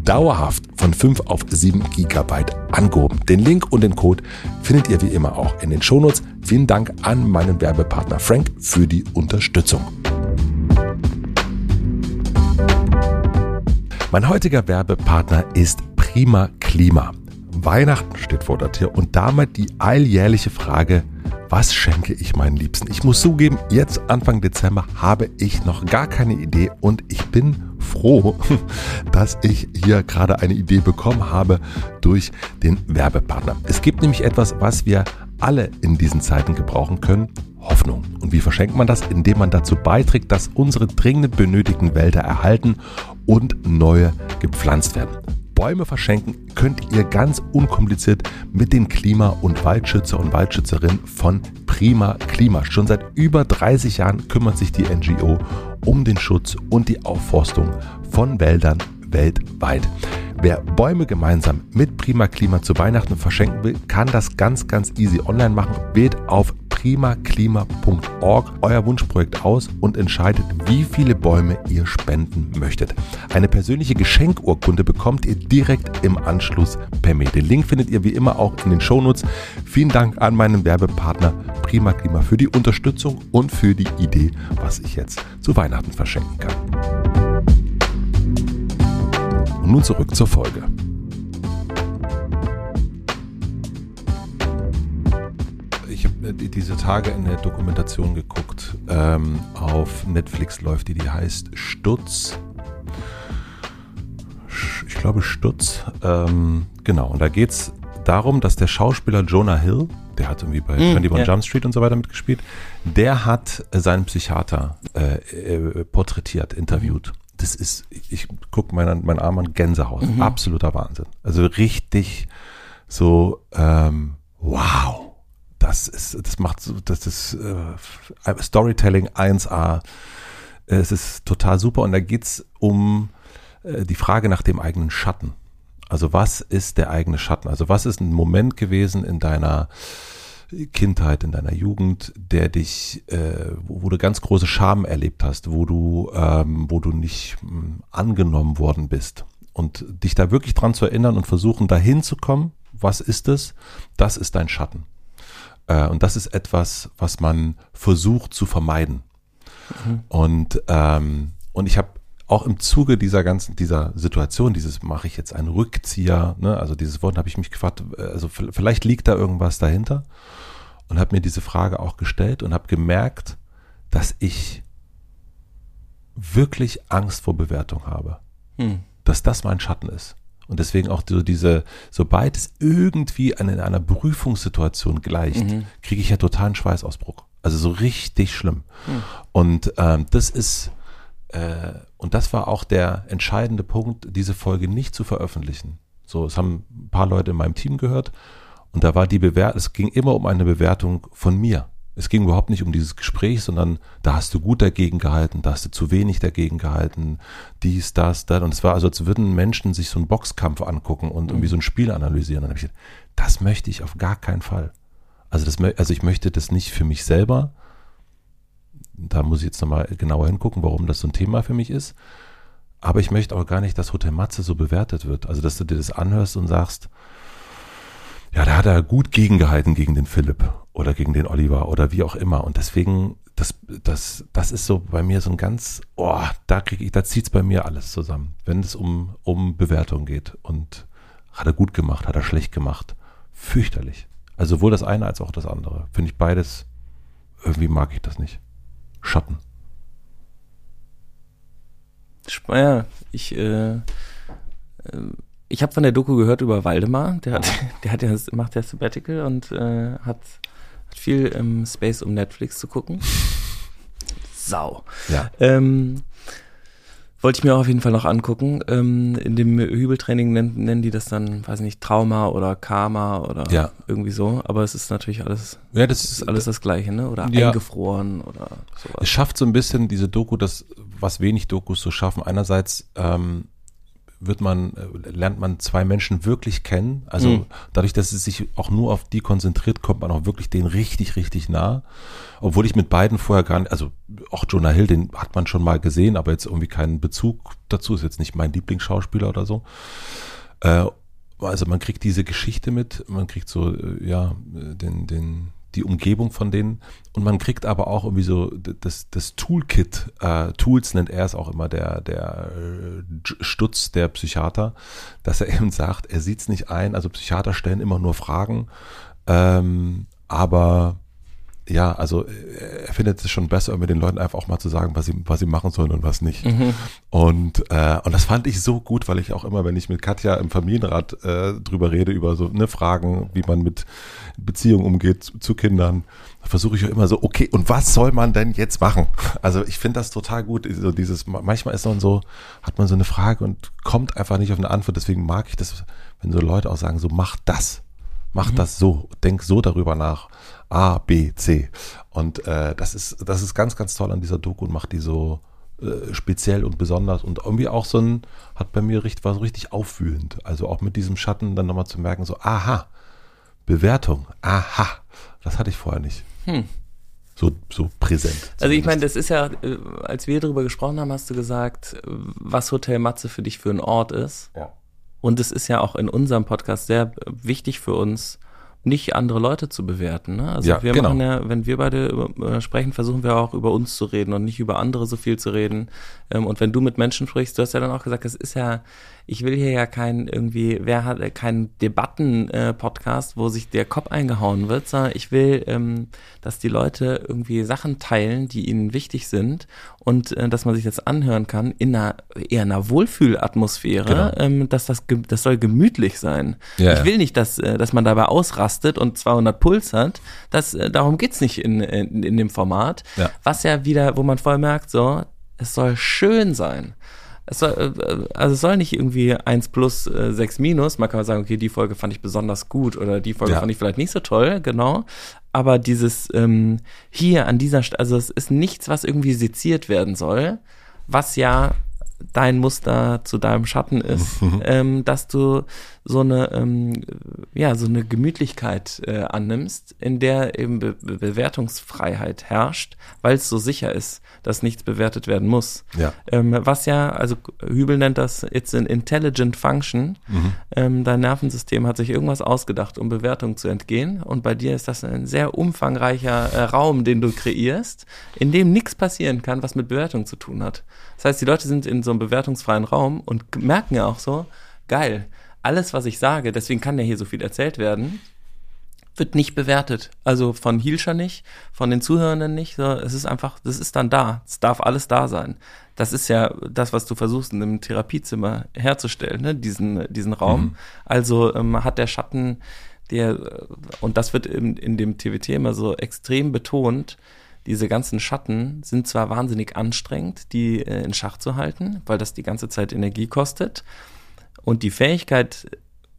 dauerhaft von 5 auf 7 GB angehoben. Den Link und den Code findet ihr wie immer auch in den Shownotes. Vielen Dank an meinen Werbepartner Frank für die Unterstützung. Mein heutiger Werbepartner ist Prima Klima. Weihnachten steht vor der Tür und damit die alljährliche Frage, was schenke ich meinen Liebsten? Ich muss zugeben, jetzt Anfang Dezember habe ich noch gar keine Idee und ich bin froh, [LAUGHS] dass ich hier gerade eine Idee bekommen habe durch den Werbepartner. Es gibt nämlich etwas, was wir alle in diesen Zeiten gebrauchen können. Hoffnung. Und wie verschenkt man das? Indem man dazu beiträgt, dass unsere dringend benötigten Wälder erhalten und neue gepflanzt werden. Bäume verschenken könnt ihr ganz unkompliziert mit den Klima- und Waldschützer und Waldschützerinnen von Prima Klima. Schon seit über 30 Jahren kümmert sich die NGO um den Schutz und die Aufforstung von Wäldern weltweit. Wer Bäume gemeinsam mit Prima Klima zu Weihnachten verschenken will, kann das ganz, ganz easy online machen. Wählt auf primaklima.org euer Wunschprojekt aus und entscheidet, wie viele Bäume ihr spenden möchtet. Eine persönliche Geschenkurkunde bekommt ihr direkt im Anschluss per Mail. Den Link findet ihr wie immer auch in den Shownotes. Vielen Dank an meinen Werbepartner Prima Klima für die Unterstützung und für die Idee, was ich jetzt zu Weihnachten verschenken kann. Und nun zurück zur Folge. Diese Tage in der Dokumentation geguckt. Ähm, auf Netflix läuft die, die heißt Stutz. Ich glaube Stutz. Ähm, genau, und da geht es darum, dass der Schauspieler Jonah Hill, der hat irgendwie bei mm, 21 yeah. Jump Street und so weiter mitgespielt, der hat seinen Psychiater äh, äh, porträtiert, interviewt. Das ist, ich gucke meinen mein Arm an Gänsehaut. Mhm. Absoluter Wahnsinn. Also richtig so, ähm, wow das ist, das macht so, das ist äh, Storytelling 1A. Es ist total super und da geht's um äh, die Frage nach dem eigenen Schatten. Also was ist der eigene Schatten? Also was ist ein Moment gewesen in deiner Kindheit, in deiner Jugend, der dich, äh, wo, wo, du ganz große Scham erlebt hast, wo du, ähm, wo du nicht mh, hm, angenommen worden bist und dich da wirklich dran zu erinnern und versuchen, dahin zu kommen. Was ist es? Das ist dein Schatten. Äh, und das ist etwas, was man versucht zu vermeiden. Mhm. Und, ähm, und ich habe auch im Zuge dieser ganzen, dieser Situation, dieses mache ich jetzt einen Rückzieher, ne, also dieses Wort habe ich mich gefragt, äh, also vielleicht liegt da irgendwas dahinter und habe mir diese Frage auch gestellt und habe gemerkt, dass ich wirklich Angst vor Bewertung habe. Hm. Dass das mein Schatten ist. Und deswegen auch so diese, sobald es irgendwie an, in einer Prüfungssituation gleicht, mhm. kriege ich ja totalen Schweißausbruch. Also so richtig schlimm. Mhm. Und ähm, das ist, äh, und das war auch der entscheidende Punkt, diese Folge nicht zu veröffentlichen. So, es haben ein paar Leute in meinem Team gehört und da war die Bewertung, es ging immer um eine Bewertung von mir. Es ging überhaupt nicht um dieses Gespräch, sondern da hast du gut dagegen gehalten, da hast du zu wenig dagegen gehalten, dies, das, das. Und es war also, als würden Menschen sich so einen Boxkampf angucken und irgendwie so ein Spiel analysieren. Und dann habe ich gedacht, das möchte ich auf gar keinen Fall. Also, das, also ich möchte das nicht für mich selber. Da muss ich jetzt nochmal genauer hingucken, warum das so ein Thema für mich ist. Aber ich möchte auch gar nicht, dass Hotel Matze so bewertet wird. Also, dass du dir das anhörst und sagst, ja, da hat er gut gegengehalten gegen den Philipp oder gegen den Oliver oder wie auch immer. Und deswegen, das, das, das ist so bei mir so ein ganz, oh, da kriege ich, da zieht's bei mir alles zusammen, wenn es um, um Bewertung geht. Und hat er gut gemacht, hat er schlecht gemacht. Fürchterlich. Also sowohl das eine als auch das andere. Finde ich beides, irgendwie mag ich das nicht. Schatten. Ja, ich, äh, äh ich habe von der Doku gehört über Waldemar. Der hat, [LAUGHS] der hat ja, macht ja Sabbatical und äh, hat, hat viel im Space, um Netflix zu gucken. [LAUGHS] Sau. Ja. Ähm, wollte ich mir auf jeden Fall noch angucken. Ähm, in dem Hübeltraining nennen, nennen die das dann, weiß ich nicht, Trauma oder Karma oder ja. irgendwie so. Aber es ist natürlich alles, ja, das ist alles das Gleiche, ne? Oder ja. eingefroren oder sowas. Es schafft so ein bisschen diese Doku, das, was wenig Dokus so schaffen. Einerseits ähm, wird man, äh, lernt man zwei Menschen wirklich kennen. Also mhm. dadurch, dass es sich auch nur auf die konzentriert, kommt man auch wirklich denen richtig, richtig nah. Obwohl ich mit beiden vorher gar nicht, also auch Jonah Hill, den hat man schon mal gesehen, aber jetzt irgendwie keinen Bezug dazu, ist jetzt nicht mein Lieblingsschauspieler oder so. Äh, also man kriegt diese Geschichte mit, man kriegt so, äh, ja, den, den, die Umgebung von denen. Und man kriegt aber auch irgendwie so das, das Toolkit, äh, Tools nennt er es auch immer, der, der äh, Stutz der Psychiater, dass er [LAUGHS] eben sagt, er sieht es nicht ein, also Psychiater stellen immer nur Fragen, ähm, aber ja, also äh, er findet es schon besser, mit den Leuten einfach auch mal zu sagen, was sie, was sie machen sollen und was nicht. Mhm. Und, äh, und das fand ich so gut, weil ich auch immer, wenn ich mit Katja im Familienrat äh, drüber rede, über so ne, Fragen, wie man mit Beziehungen umgeht zu, zu Kindern, versuche ich ja immer so, okay, und was soll man denn jetzt machen? Also ich finde das total gut. So dieses, manchmal ist man so, hat man so eine Frage und kommt einfach nicht auf eine Antwort. Deswegen mag ich das, wenn so Leute auch sagen, so mach das. Mach mhm. das so, denk so darüber nach. A, B, C. Und äh, das ist, das ist ganz, ganz toll an dieser Doku und macht die so äh, speziell und besonders und irgendwie auch so ein, hat bei mir richtig, war so richtig auffühlend. Also auch mit diesem Schatten dann nochmal zu merken, so, aha, Bewertung, aha, das hatte ich vorher nicht. Hm. So, so präsent. Zumindest. Also ich meine, das ist ja, äh, als wir darüber gesprochen haben, hast du gesagt, was Hotel Matze für dich für ein Ort ist. Ja. Und es ist ja auch in unserem Podcast sehr wichtig für uns, nicht andere Leute zu bewerten. Ne? Also ja, wir genau. machen ja, wenn wir beide über, äh, sprechen, versuchen wir auch über uns zu reden und nicht über andere so viel zu reden. Ähm, und wenn du mit Menschen sprichst, du hast ja dann auch gesagt, es ist ja ich will hier ja keinen irgendwie, wer hat äh, keinen Debatten-Podcast, äh, wo sich der Kopf eingehauen wird, sondern ich will, ähm, dass die Leute irgendwie Sachen teilen, die ihnen wichtig sind und äh, dass man sich das anhören kann in einer eher einer Wohlfühlatmosphäre, genau. ähm, dass das das soll gemütlich sein. Ja, ich will nicht, dass äh, dass man dabei ausrastet und 200 Puls hat. Das äh, darum geht's nicht in, in in dem Format. Ja. Was ja wieder, wo man voll merkt, so es soll schön sein. Es soll, äh, also es soll nicht irgendwie 1 plus äh, 6 minus. Man kann sagen, okay, die Folge fand ich besonders gut oder die Folge ja. fand ich vielleicht nicht so toll, genau. Aber dieses ähm, hier an dieser Stelle, also es ist nichts, was irgendwie seziert werden soll, was ja dein Muster zu deinem Schatten ist, mhm. ähm, dass du so eine, ähm, ja, so eine Gemütlichkeit äh, annimmst, in der eben Be Bewertungsfreiheit herrscht, weil es so sicher ist dass nichts bewertet werden muss. Ja. Ähm, was ja, also Hübel nennt das, it's an intelligent function. Mhm. Ähm, dein Nervensystem hat sich irgendwas ausgedacht, um Bewertung zu entgehen. Und bei dir ist das ein sehr umfangreicher äh, Raum, den du kreierst, in dem nichts passieren kann, was mit Bewertung zu tun hat. Das heißt, die Leute sind in so einem bewertungsfreien Raum und merken ja auch so, geil, alles, was ich sage, deswegen kann ja hier so viel erzählt werden, wird nicht bewertet. Also von Hielscher nicht, von den Zuhörenden nicht. So, es ist einfach, das ist dann da. Es darf alles da sein. Das ist ja das, was du versuchst in einem Therapiezimmer herzustellen, ne? diesen, diesen Raum. Mhm. Also ähm, hat der Schatten, der, und das wird in, in dem TWT immer so extrem betont, diese ganzen Schatten sind zwar wahnsinnig anstrengend, die äh, in Schach zu halten, weil das die ganze Zeit Energie kostet. Und die Fähigkeit,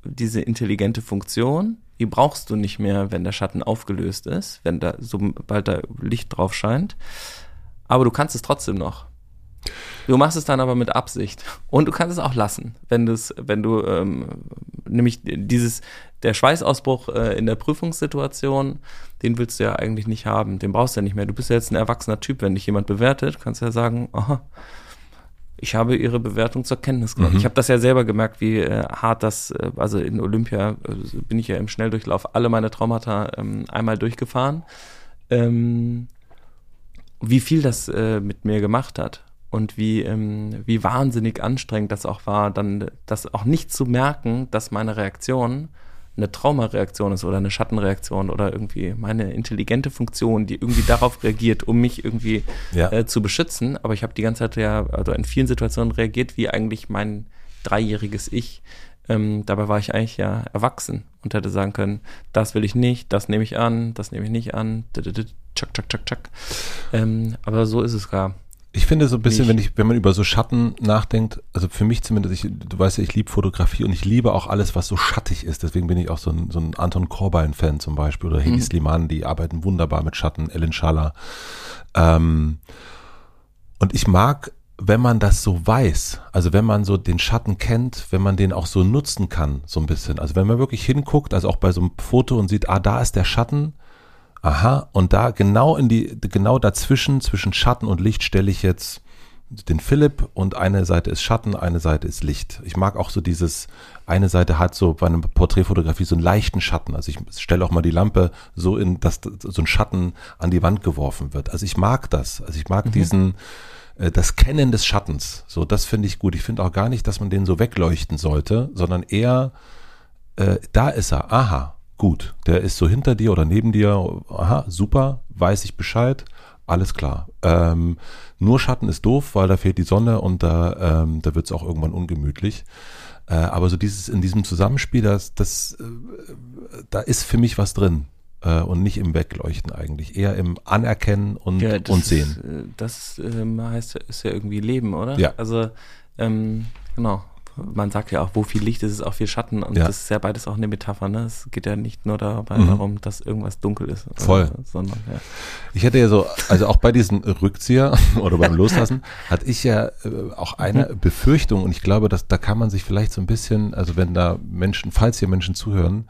diese intelligente Funktion, Die brauchst du nicht mehr, wenn der Schatten aufgelöst ist, wenn da, sobald da Licht drauf scheint. Aber du kannst es trotzdem noch. Du machst es dann aber mit Absicht. Und du kannst es auch lassen, wenn du es, wenn du ähm, nämlich dieses, der Schweißausbruch äh, in der Prüfungssituation, den willst du ja eigentlich nicht haben. Den brauchst du ja nicht mehr. Du bist ja jetzt ein erwachsener Typ. Wenn dich jemand bewertet, kannst du ja sagen, aha, ich habe ihre Bewertung zur Kenntnis genommen. Mhm. Ich habe das ja selber gemerkt, wie äh, hart das, äh, also in Olympia äh, bin ich ja im Schnelldurchlauf alle meine Traumata ähm, einmal durchgefahren. Ähm, wie viel das äh, mit mir gemacht hat und wie, ähm, wie wahnsinnig anstrengend das auch war, dann das auch nicht zu merken, dass meine Reaktion eine Traumareaktion ist oder eine Schattenreaktion oder irgendwie meine intelligente Funktion, die irgendwie darauf reagiert, um mich irgendwie ja. äh, zu beschützen. Aber ich habe die ganze Zeit ja, also in vielen Situationen reagiert wie eigentlich mein dreijähriges Ich. Ähm, dabei war ich eigentlich ja erwachsen und hätte sagen können, das will ich nicht, das nehme ich an, das nehme ich nicht an, tschak, tschak, tschak, tschak. Ähm, aber so ist es gar. Ich finde so ein bisschen, wenn ich, wenn man über so Schatten nachdenkt, also für mich zumindest, ich, du weißt ja, ich liebe Fotografie und ich liebe auch alles, was so schattig ist. Deswegen bin ich auch so ein, so ein Anton Korbein-Fan zum Beispiel oder Hedi mhm. Sliman, die arbeiten wunderbar mit Schatten, Ellen Schaller. Ähm, und ich mag, wenn man das so weiß, also wenn man so den Schatten kennt, wenn man den auch so nutzen kann, so ein bisschen. Also wenn man wirklich hinguckt, also auch bei so einem Foto und sieht, ah, da ist der Schatten, aha, und da genau in die, genau dazwischen, zwischen Schatten und Licht stelle ich jetzt den Philipp und eine Seite ist Schatten, eine Seite ist Licht. Ich mag auch so dieses, eine Seite hat so bei einer Porträtfotografie so einen leichten Schatten. Also ich stelle auch mal die Lampe so in, dass so ein Schatten an die Wand geworfen wird. Also ich mag das. Also ich mag mhm. diesen, äh, das Kennen des Schattens. So, das finde ich gut. Ich finde auch gar nicht, dass man den so wegleuchten sollte, sondern eher, äh, da ist er, aha, gut, der ist so hinter dir oder neben dir, aha, super, weiß ich Bescheid, alles klar. Ähm, nur Schatten ist doof, weil da fehlt die Sonne und da, ähm, da wird es auch irgendwann ungemütlich. Äh, aber so dieses in diesem Zusammenspiel, das, das, äh, da ist für mich was drin äh, und nicht im Wegleuchten eigentlich, eher im Anerkennen und, ja, und Sehen. Ist, äh, das ähm, heißt, ist ja irgendwie Leben, oder? Ja. Also ähm, genau man sagt ja auch, wo viel Licht ist, ist auch viel Schatten. Und ja. das ist ja beides auch eine Metapher. Ne? Es geht ja nicht nur dabei mhm. darum, dass irgendwas dunkel ist. Voll. Oder, sondern, ja. Ich hätte ja so, also auch bei diesem Rückzieher [LAUGHS] oder beim Loslassen, hatte ich ja äh, auch eine mhm. Befürchtung. Und ich glaube, dass da kann man sich vielleicht so ein bisschen, also wenn da Menschen, falls hier Menschen zuhören,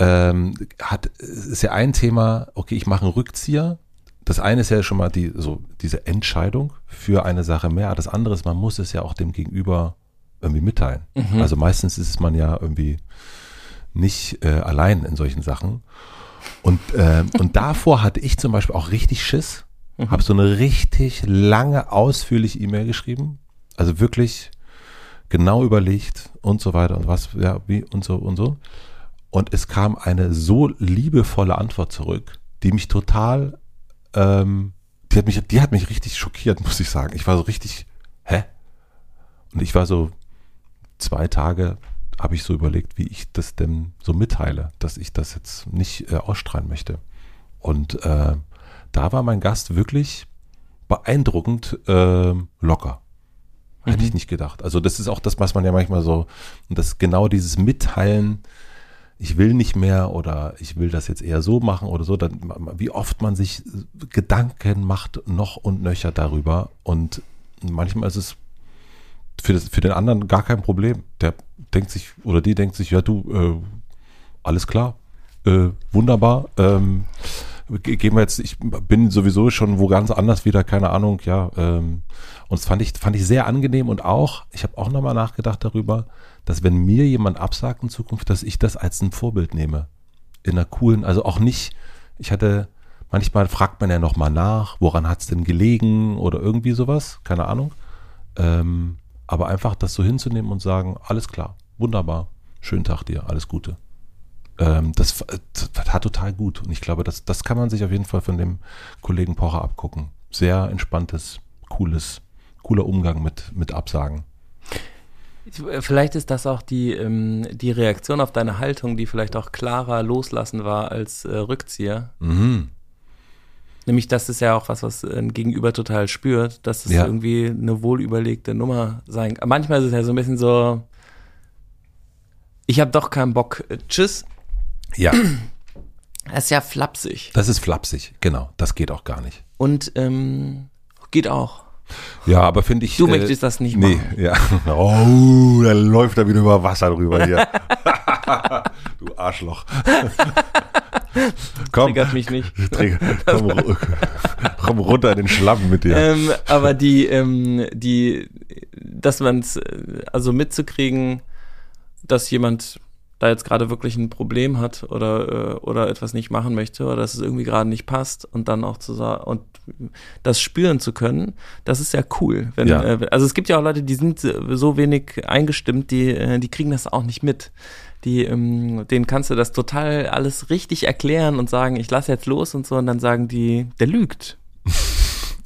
ähm, hat, ist ja ein Thema, okay, ich mache einen Rückzieher. Das eine ist ja schon mal die, so diese Entscheidung für eine Sache mehr. Das andere ist, man muss es ja auch dem Gegenüber irgendwie mitteilen. Mhm. Also meistens ist man ja irgendwie nicht äh, allein in solchen Sachen. Und, äh, und [LAUGHS] davor hatte ich zum Beispiel auch richtig Schiss. Mhm. Habe so eine richtig lange, ausführliche E-Mail geschrieben. Also wirklich genau überlegt und so weiter und was, ja, wie und so und so. Und es kam eine so liebevolle Antwort zurück, die mich total, ähm, die hat mich, die hat mich richtig schockiert, [LAUGHS] muss ich sagen. Ich war so richtig, hä? Und ich war so, zwei Tage habe ich so überlegt, wie ich das denn so mitteile, dass ich das jetzt nicht äh, ausstrahlen möchte. Und äh, da war mein Gast wirklich beeindruckend äh, locker. Hätte mhm. ich nicht gedacht. Also das ist auch das, was man ja manchmal so, und das genau dieses Mitteilen, ich will nicht mehr oder ich will das jetzt eher so machen oder so, dann, wie oft man sich Gedanken macht noch und nöcher darüber und manchmal ist es für, das, für den anderen gar kein Problem. Der denkt sich, oder die denkt sich, ja du, äh, alles klar, äh, wunderbar, ähm, gehen wir jetzt, ich bin sowieso schon wo ganz anders wieder, keine Ahnung, ja. Ähm, und das fand ich, fand ich sehr angenehm und auch, ich habe auch nochmal nachgedacht darüber, dass wenn mir jemand absagt in Zukunft, dass ich das als ein Vorbild nehme. In einer coolen, also auch nicht, ich hatte, manchmal fragt man ja nochmal nach, woran hat es denn gelegen oder irgendwie sowas, keine Ahnung. Ähm, aber einfach das so hinzunehmen und sagen, alles klar, wunderbar, schönen Tag dir, alles Gute. Ähm, das, das hat total gut. Und ich glaube, das, das kann man sich auf jeden Fall von dem Kollegen Pocher abgucken. Sehr entspanntes, cooles, cooler Umgang mit, mit Absagen. Vielleicht ist das auch die, ähm, die Reaktion auf deine Haltung, die vielleicht auch klarer loslassen war als äh, Rückzieher. Mhm. Nämlich, das ist ja auch was, was ein Gegenüber total spürt, dass es ja. irgendwie eine wohlüberlegte Nummer sein kann. Manchmal ist es ja so ein bisschen so, ich habe doch keinen Bock, tschüss. Ja, Das ist ja flapsig. das ist flapsig, genau. Das geht auch gar nicht. Und ähm, geht auch. Ja, aber finde ich. Du möchtest das nicht nee, machen. Ja. [LAUGHS] Oh, da läuft er wieder über Wasser drüber hier. [LAUGHS] du Arschloch. [LAUGHS] komm, Triggert mich nicht. [LAUGHS] Trigger, komm, [LAUGHS] komm runter in den Schlamm mit dir. ähm, aber die, ähm, die, dass man es, also mitzukriegen, dass jemand da jetzt gerade wirklich ein Problem hat oder, äh, oder etwas nicht machen möchte oder dass es irgendwie gerade nicht passt und dann auch zu sagen und das spüren zu können, das ist ja cool. Wenn, Ja. äh, also es gibt ja auch Leute, die sind so wenig eingestimmt, die, äh, die kriegen das auch nicht mit. Die, ähm, denen kannst du das total alles richtig erklären und sagen, ich lass jetzt los und so und dann sagen die, der lügt. [LAUGHS]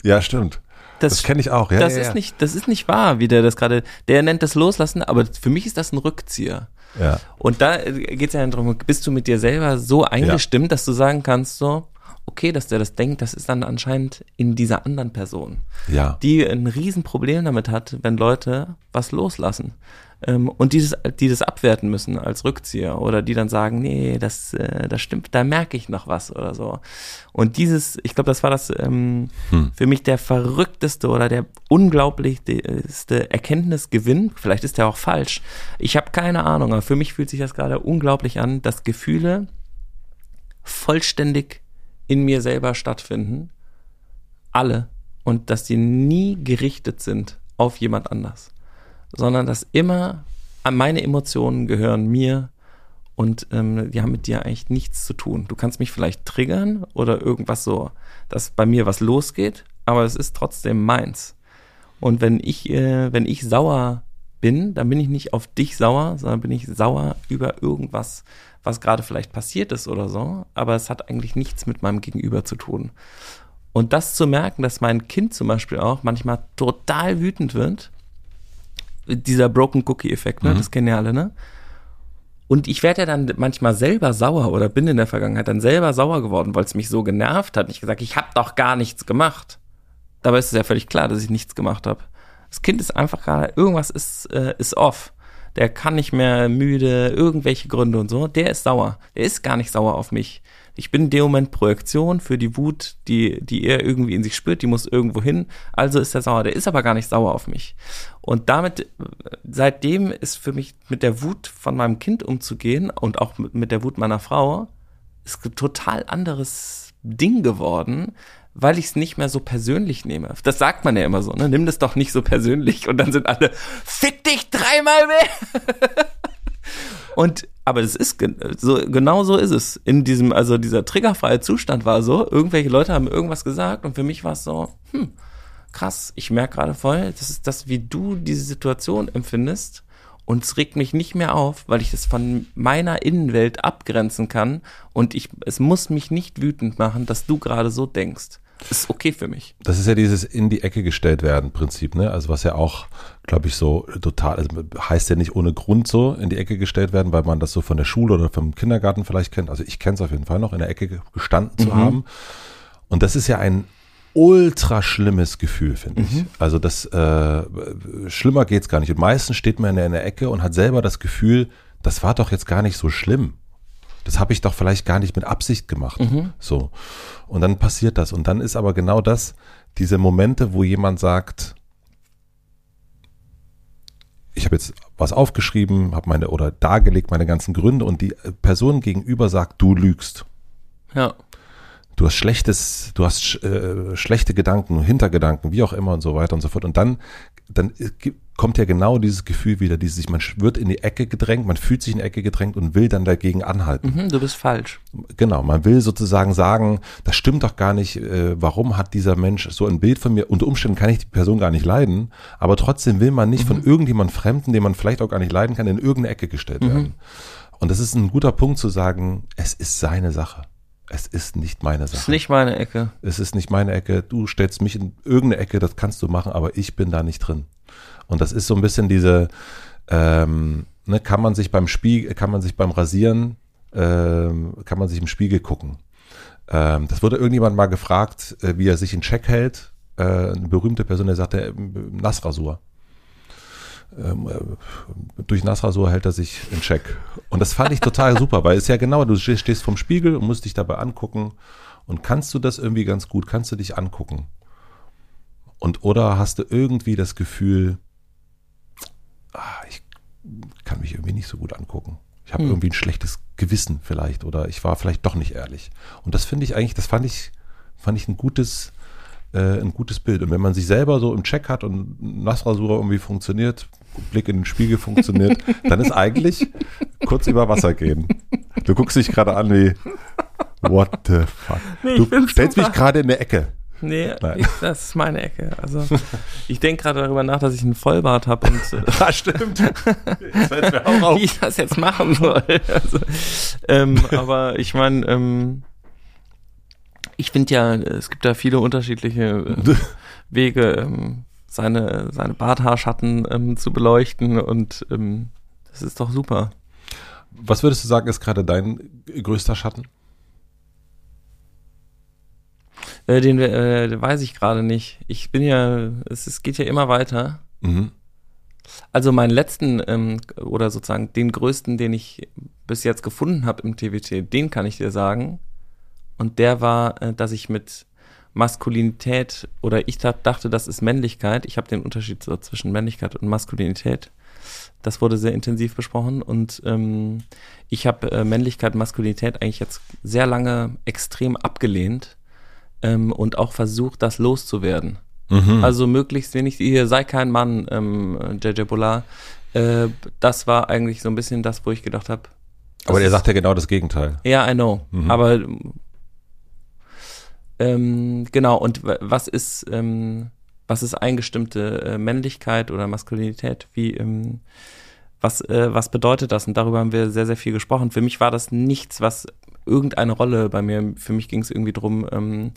Ja, stimmt. Das, kenne ich auch. Ja, das ja, ist ja. nicht, das ist nicht wahr, wie der das gerade, der nennt das Loslassen, aber für mich ist das ein Rückzieher. Ja. Und da geht es ja darum, bist du mit dir selber so eingestimmt, dass du sagen kannst, so, okay, dass der das denkt, das ist dann anscheinend in dieser anderen Person, Ja. die ein Riesenproblem damit hat, wenn Leute was loslassen. Ähm, und die das, die das abwerten müssen als Rückzieher oder die dann sagen, nee, das, äh, das stimmt, da merke ich noch was oder so. Und dieses, ich glaube, das war das ähm, Hm. für mich der verrückteste oder der unglaublichste Erkenntnisgewinn. Vielleicht ist der auch falsch. Ich habe keine Ahnung, aber für mich fühlt sich das gerade unglaublich an, dass Gefühle vollständig in mir selber stattfinden. Alle. Und dass die nie gerichtet sind auf jemand anders. Sondern dass immer meine Emotionen gehören mir und ähm, die haben mit dir eigentlich nichts zu tun. Du kannst mich vielleicht triggern oder irgendwas so, dass bei mir was losgeht, aber es ist trotzdem meins. Und wenn ich, äh, wenn ich sauer bin, dann bin ich nicht auf dich sauer, sondern bin ich sauer über irgendwas, was gerade vielleicht passiert ist oder so, aber es hat eigentlich nichts mit meinem Gegenüber zu tun. Und das zu merken, dass mein Kind zum Beispiel auch manchmal total wütend wird, dieser Broken Cookie-Effekt, ne? das kennen ja alle, ne? Und ich werde ja dann manchmal selber sauer oder bin in der Vergangenheit dann selber sauer geworden, weil es mich so genervt hat. Ich gesagt, ich habe doch gar nichts gemacht. Dabei ist es ja völlig klar, dass ich nichts gemacht habe. Das Kind ist einfach gerade, irgendwas ist, äh, ist off. Der kann nicht mehr müde, irgendwelche Gründe und so. Der ist sauer. Der ist gar nicht sauer auf mich. Ich bin in dem Moment Projektion für die Wut, die, die er irgendwie in sich spürt, die muss irgendwo hin. Also ist er sauer. Der ist aber gar nicht sauer auf mich. Und damit, seitdem ist für mich mit der Wut von meinem Kind umzugehen und auch mit, mit der Wut meiner Frau, ist ein total anderes Ding geworden, weil ich es nicht mehr so persönlich nehme. Das sagt man ja immer so, ne? Nimm das doch nicht so persönlich und dann sind alle, fick dich dreimal mehr. [LAUGHS] und aber es ist so genau so ist es. In diesem also dieser triggerfreie Zustand war so irgendwelche Leute haben irgendwas gesagt und für mich war es so hm, krass ich merke gerade voll das ist das wie du diese Situation empfindest und es regt mich nicht mehr auf weil ich das von meiner Innenwelt abgrenzen kann und ich es muss mich nicht wütend machen dass du gerade so denkst ist okay für mich Das ist ja dieses in die Ecke gestellt werden Prinzip, ne? Also was ja auch, glaube ich, so total, also heißt ja nicht ohne Grund so in die Ecke gestellt werden, weil man das so von der Schule oder vom Kindergarten vielleicht kennt. Also ich kenne es auf jeden Fall noch, in der Ecke gestanden zu haben. Und das ist ja ein ultra schlimmes Gefühl, finde ich. Also das äh, schlimmer geht's gar nicht. Und meistens steht man in der, in der Ecke und hat selber das Gefühl, das war doch jetzt gar nicht so schlimm. Das habe ich doch vielleicht gar nicht mit Absicht gemacht. So. Und dann passiert das. Und dann ist aber genau das, diese Momente, wo jemand sagt, ich habe jetzt was aufgeschrieben, habe meine oder dargelegt meine ganzen Gründe und die Person gegenüber sagt, du lügst. ja Du hast schlechtes, du hast äh, schlechte Gedanken, Hintergedanken, wie auch immer und so weiter und so fort. Und dann, dann kommt ja genau dieses Gefühl wieder, dieses, man wird in die Ecke gedrängt, man fühlt sich in die Ecke gedrängt und will dann dagegen anhalten. mhm, du bist falsch Genau, man will sozusagen sagen, das stimmt doch gar nicht, äh, warum hat dieser Mensch so ein Bild von mir? Unter Umständen kann ich die Person gar nicht leiden, aber trotzdem will man nicht von irgendjemand Fremden, den man vielleicht auch gar nicht leiden kann, in irgendeine Ecke gestellt werden. Und das ist ein guter Punkt zu sagen, es ist seine Sache. Es ist nicht meine Sache. ist nicht meine Ecke Es ist nicht meine Ecke. Du stellst mich in irgendeine Ecke, das kannst du machen, aber ich bin da nicht drin. Und das ist so ein bisschen diese, ähm, ne, kann man sich beim Spiegel, kann man sich beim Rasieren, ähm, kann man sich im Spiegel gucken. Ähm, das wurde irgendjemand mal gefragt, äh, wie er sich in Check hält. Äh, eine berühmte Person, der sagte, äh, Nassrasur. Ähm, äh, durch Nassrasur hält er sich in Check. Und das fand ich total [LAUGHS] super, weil es ja genau, du stehst vorm Spiegel und musst dich dabei angucken. Und kannst du das irgendwie ganz gut? Kannst du dich angucken? Und oder hast du irgendwie das Gefühl, ah, ich kann mich irgendwie nicht so gut angucken. Ich habe hm. irgendwie ein schlechtes Gewissen vielleicht oder ich war vielleicht doch nicht ehrlich. Und das finde ich eigentlich, das fand ich, fand ich ein gutes, äh, ein gutes Bild. Und wenn man sich selber so im Check hat und Nassrasur irgendwie funktioniert, Blick in den Spiegel funktioniert, [LAUGHS] dann ist eigentlich kurz über Wasser gehen. Du guckst dich gerade an wie, what the fuck? Nee, du stellst super. mich gerade in der Ecke. Nee, ich, das ist meine Ecke. Also [LAUGHS] ich denke gerade darüber nach, dass ich einen Vollbart habe und äh, [LAUGHS] ah, stimmt. wie ich das jetzt machen soll. Also, ähm, aber ich meine, ähm, ich finde ja, es gibt da viele unterschiedliche äh, [LAUGHS] Wege, ähm, seine, seine Barthaarschatten ähm, zu beleuchten und ähm, das ist doch super. Was würdest du sagen, ist gerade dein größter Schatten? Äh, den äh, weiß ich gerade nicht. Ich bin ja, es, es geht ja immer weiter. Mhm. Also meinen letzten ähm, oder sozusagen den größten, den ich bis jetzt gefunden habe im TWT, den kann ich dir sagen. Und der war, äh, dass ich mit Maskulinität oder ich dachte, das ist Männlichkeit. Ich habe den Unterschied so zwischen Männlichkeit und Maskulinität. Das wurde sehr intensiv besprochen und ähm, ich habe äh, Männlichkeit und Maskulinität eigentlich jetzt sehr lange extrem abgelehnt ähm, und auch versucht, das loszuwerden. Mhm. Also möglichst wenig, hier sei kein Mann, ähm, JJ Bolar. Äh, das war eigentlich so ein bisschen das, wo ich gedacht habe. Aber der sagt ja genau das Gegenteil. Ja, I know. Mhm. Aber ähm, genau, und was ist, ähm, was ist eingestimmte äh, Männlichkeit oder Maskulinität? Wie, ähm, was, äh, was bedeutet das? Und darüber haben wir sehr, sehr viel gesprochen. Für mich war das nichts, was irgendeine Rolle bei mir. Für mich ging es irgendwie drum, ähm,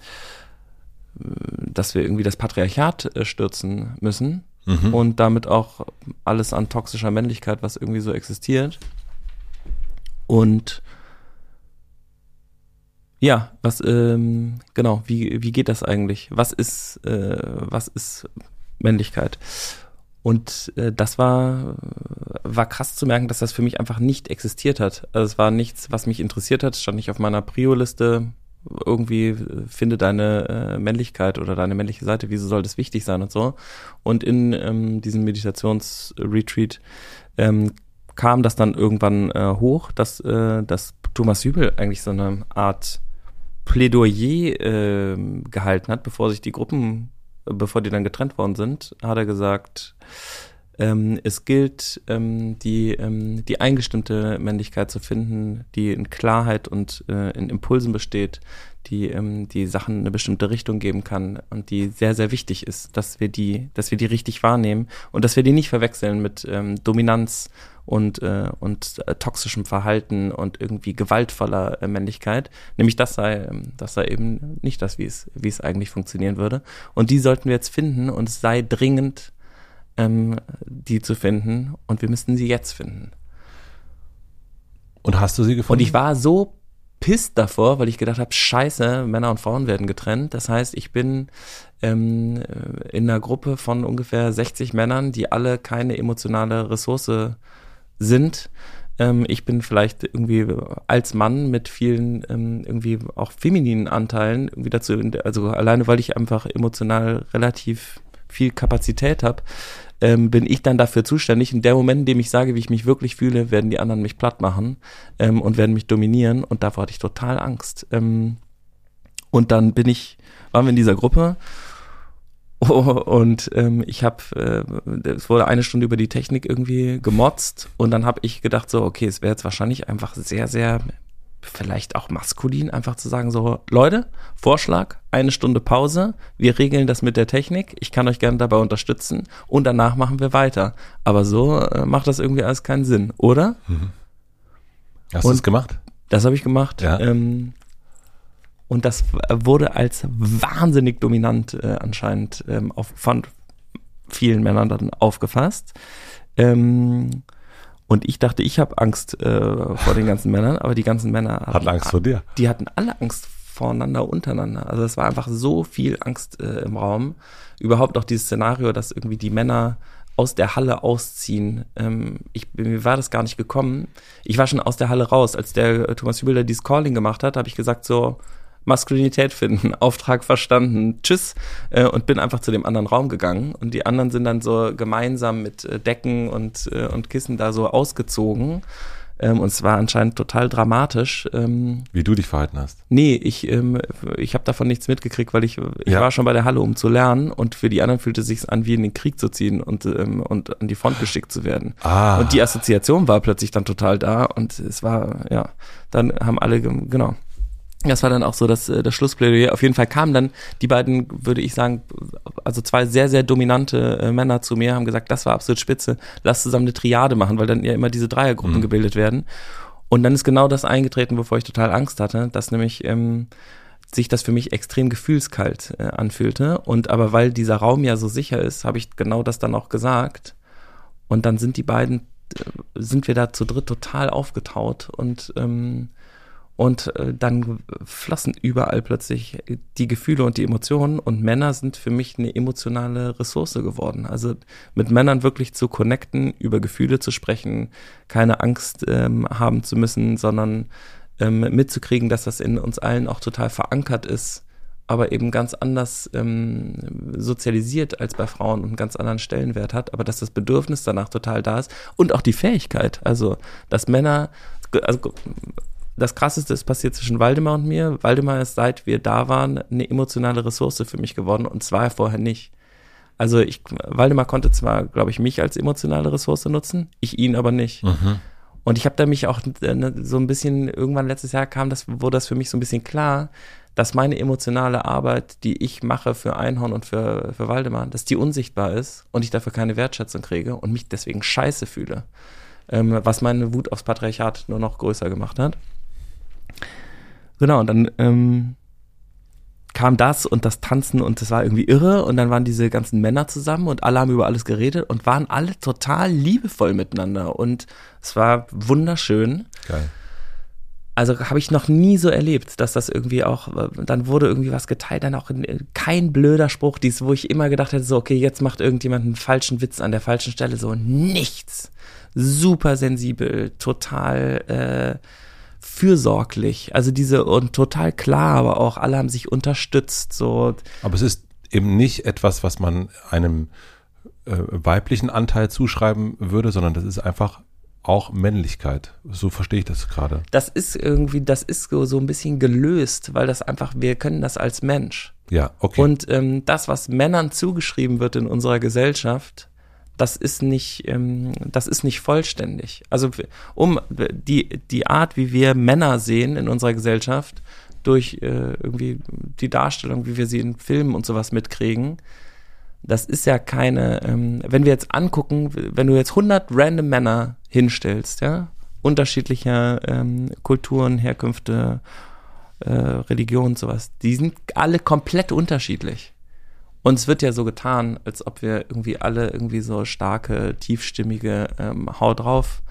dass wir irgendwie das Patriarchat äh, stürzen müssen mhm. und damit auch alles an toxischer Männlichkeit, was irgendwie so existiert. Und ja, was, ähm, genau, wie, wie geht das eigentlich? Was ist, äh, was ist Männlichkeit? Und äh, das war, war krass zu merken, dass das für mich einfach nicht existiert hat. Also es war nichts, was mich interessiert hat, stand nicht auf meiner Prio-Liste. Irgendwie äh, finde deine äh, Männlichkeit oder deine männliche Seite, wieso soll das wichtig sein und so. Und in ähm, diesem Meditationsretreat ähm, kam das dann irgendwann äh, hoch, dass, äh, dass Thomas Hübel eigentlich so eine Art Plädoyer äh, gehalten hat, bevor sich die Gruppen, bevor die dann getrennt worden sind, hat er gesagt, ähm, es gilt, ähm, die, ähm, die eingestimmte Männlichkeit zu finden, die in Klarheit und äh, in Impulsen besteht, die ähm, die Sachen eine bestimmte Richtung geben kann und die sehr, sehr wichtig ist, dass wir die, dass wir die richtig wahrnehmen und dass wir die nicht verwechseln mit ähm, Dominanz und, äh, und äh, toxischem Verhalten und irgendwie gewaltvoller äh, Männlichkeit. Nämlich das sei, ähm, das sei eben nicht das, wie es, wie es eigentlich funktionieren würde. Und die sollten wir jetzt finden und es sei dringend, ähm, die zu finden und wir müssten sie jetzt finden. Und hast du sie gefunden? Und ich war so pisst davor, weil ich gedacht habe, scheiße, Männer und Frauen werden getrennt. Das heißt, ich bin ähm, in einer Gruppe von ungefähr 60 Männern, die alle keine emotionale Ressource sind. Ähm, ich bin vielleicht irgendwie als Mann mit vielen ähm, irgendwie auch femininen Anteilen irgendwie dazu, also alleine weil ich einfach emotional relativ viel Kapazität habe, ähm, bin ich dann dafür zuständig. In der Moment, in dem ich sage, wie ich mich wirklich fühle, werden die anderen mich platt machen ähm, und werden mich dominieren. Und davor hatte ich total Angst. Ähm, und dann bin ich, waren wir in dieser Gruppe [LAUGHS] und ähm, ich habe, äh, es wurde eine Stunde über die Technik irgendwie gemotzt und dann habe ich gedacht so, okay, es wäre jetzt wahrscheinlich einfach sehr, sehr vielleicht auch maskulin, einfach zu sagen, so, Leute, Vorschlag, eine Stunde Pause, wir regeln das mit der Technik, ich kann euch gerne dabei unterstützen und danach machen wir weiter. Aber so äh, macht das irgendwie alles keinen Sinn, oder? Mhm. Hast du es gemacht? Das habe ich gemacht. Ja. Ähm, und das wurde als wahnsinnig dominant äh, anscheinend ähm, auf, von vielen Männern dann aufgefasst. Ähm, und ich dachte, ich habe Angst äh, vor den ganzen Männern, aber die ganzen Männer hatten, hatten Angst vor dir. Die hatten alle Angst voreinander, untereinander. Also es war einfach so viel Angst äh, im Raum. Überhaupt auch dieses Szenario, dass irgendwie die Männer aus der Halle ausziehen. Ähm, ich, mir war das gar nicht gekommen. Ich war schon aus der Halle raus. Als der Thomas Hübel dieses Calling gemacht hat, habe ich gesagt so, Maskulinität finden, [LAUGHS] Auftrag verstanden, tschüss äh, und bin einfach zu dem anderen Raum gegangen und die anderen sind dann so gemeinsam mit äh, Decken und, äh, und Kissen da so ausgezogen ähm, und es war anscheinend total dramatisch. Ähm, Wie du dich verhalten hast? Nee, ich, ähm, ich habe davon nichts mitgekriegt, weil ich, ich Ja. war schon bei der Halle, um zu lernen und für die anderen fühlte es sich an, wie in den Krieg zu ziehen und, ähm, und an die Front geschickt zu werden. Ah. Und die Assoziation war plötzlich dann total da und es war, ja, dann haben alle, genau. Das war dann auch so das, äh, das Schlussplädoyer. Auf jeden Fall kamen dann die beiden, würde ich sagen, also zwei sehr, sehr dominante äh, Männer zu mir, haben gesagt, das war absolut spitze, lass zusammen eine Triade machen, weil dann ja immer diese Dreiergruppen Mhm. gebildet werden. Und dann ist genau das eingetreten, wovor ich total Angst hatte, dass nämlich ähm, sich das für mich extrem gefühlskalt äh, anfühlte. Und aber weil dieser Raum ja so sicher ist, habe ich genau das dann auch gesagt. Und dann sind die beiden, äh, sind wir da zu dritt total aufgetaut und ähm, und äh, dann flossen überall plötzlich die Gefühle und die Emotionen. Und Männer sind für mich eine emotionale Ressource geworden. Also mit Männern wirklich zu connecten, über Gefühle zu sprechen, keine Angst ähm, haben zu müssen, sondern ähm, mitzukriegen, dass das in uns allen auch total verankert ist, aber eben ganz anders ähm, sozialisiert als bei Frauen und einen ganz anderen Stellenwert hat, aber dass das Bedürfnis danach total da ist und auch die Fähigkeit, also dass Männer, also das krasseste ist passiert zwischen Waldemar und mir. Waldemar ist, seit wir da waren, eine emotionale Ressource für mich geworden und zwar vorher nicht. Also ich, Waldemar konnte zwar, glaube ich, mich als emotionale Ressource nutzen, ich ihn aber nicht. Mhm. Und ich habe da mich auch äh, ne, so ein bisschen, irgendwann letztes Jahr kam das, wurde das für mich so ein bisschen klar, dass meine emotionale Arbeit, die ich mache für Einhorn und für, für Waldemar, dass die unsichtbar ist und ich dafür keine Wertschätzung kriege und mich deswegen scheiße fühle. Ähm, was meine Wut aufs Patriarchat nur noch größer gemacht hat. Genau, und dann ähm, kam das und das Tanzen und das war irgendwie irre und dann waren diese ganzen Männer zusammen und alle haben über alles geredet und waren alle total liebevoll miteinander und es war wunderschön. Geil. Also habe ich noch nie so erlebt, dass das irgendwie auch, äh, dann wurde irgendwie was geteilt, dann auch in- kein blöder Spruch, dies, wo ich immer gedacht hätte, so, okay, jetzt macht irgendjemand einen falschen Witz an der falschen Stelle, so nichts. Super sensibel, total äh, fürsorglich, also diese und total klar, aber auch alle haben sich unterstützt, so Aber es ist eben nicht etwas, was man einem äh, weiblichen Anteil zuschreiben würde, sondern das ist einfach auch Männlichkeit. So verstehe ich das gerade. das ist irgendwie, das ist so, so ein bisschen gelöst, weil das einfach, wir können das als Mensch. Ja, okay. Und ähm, das, was Männern zugeschrieben wird in unserer Gesellschaft, das ist nicht, ähm, das ist nicht vollständig. Also um die, die Art, wie wir Männer sehen in unserer Gesellschaft, durch äh, irgendwie die Darstellung, wie wir sie in Filmen und sowas mitkriegen, das ist ja keine, ähm, wenn wir jetzt angucken, wenn du jetzt 100 random Männer hinstellst, ja, unterschiedlicher ähm, Kulturen, Herkünfte, äh, Religionen und sowas, die sind alle komplett unterschiedlich. Und es wird ja so getan, als ob wir irgendwie alle irgendwie so starke, tiefstimmige ähm, Hau drauf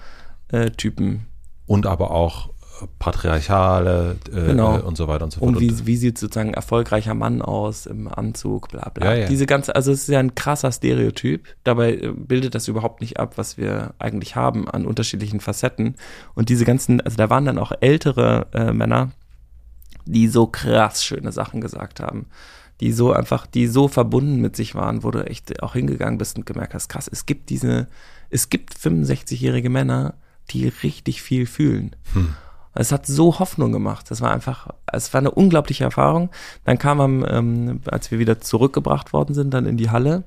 äh, Typen Und aber auch äh, patriarchale äh, Genau. und so weiter und so fort. Und wie, wie sieht sozusagen ein erfolgreicher Mann aus im Anzug, bla bla. Ja, ja. Diese ganze, also es ist ja ein krasser Stereotyp. Dabei äh, bildet das überhaupt nicht ab, was wir eigentlich haben an unterschiedlichen Facetten. Und diese ganzen, also da waren dann auch ältere äh, Männer, die so krass schöne Sachen gesagt haben. Die so einfach, die so verbunden mit sich waren, wo du echt auch hingegangen bist und gemerkt hast, krass, es gibt diese, es gibt 65-jährige Männer, die richtig viel fühlen. Es hat so Hoffnung gemacht. Das war einfach, es war eine unglaubliche Erfahrung. Dann kam am, ähm, als wir wieder zurückgebracht worden sind, dann in die Halle,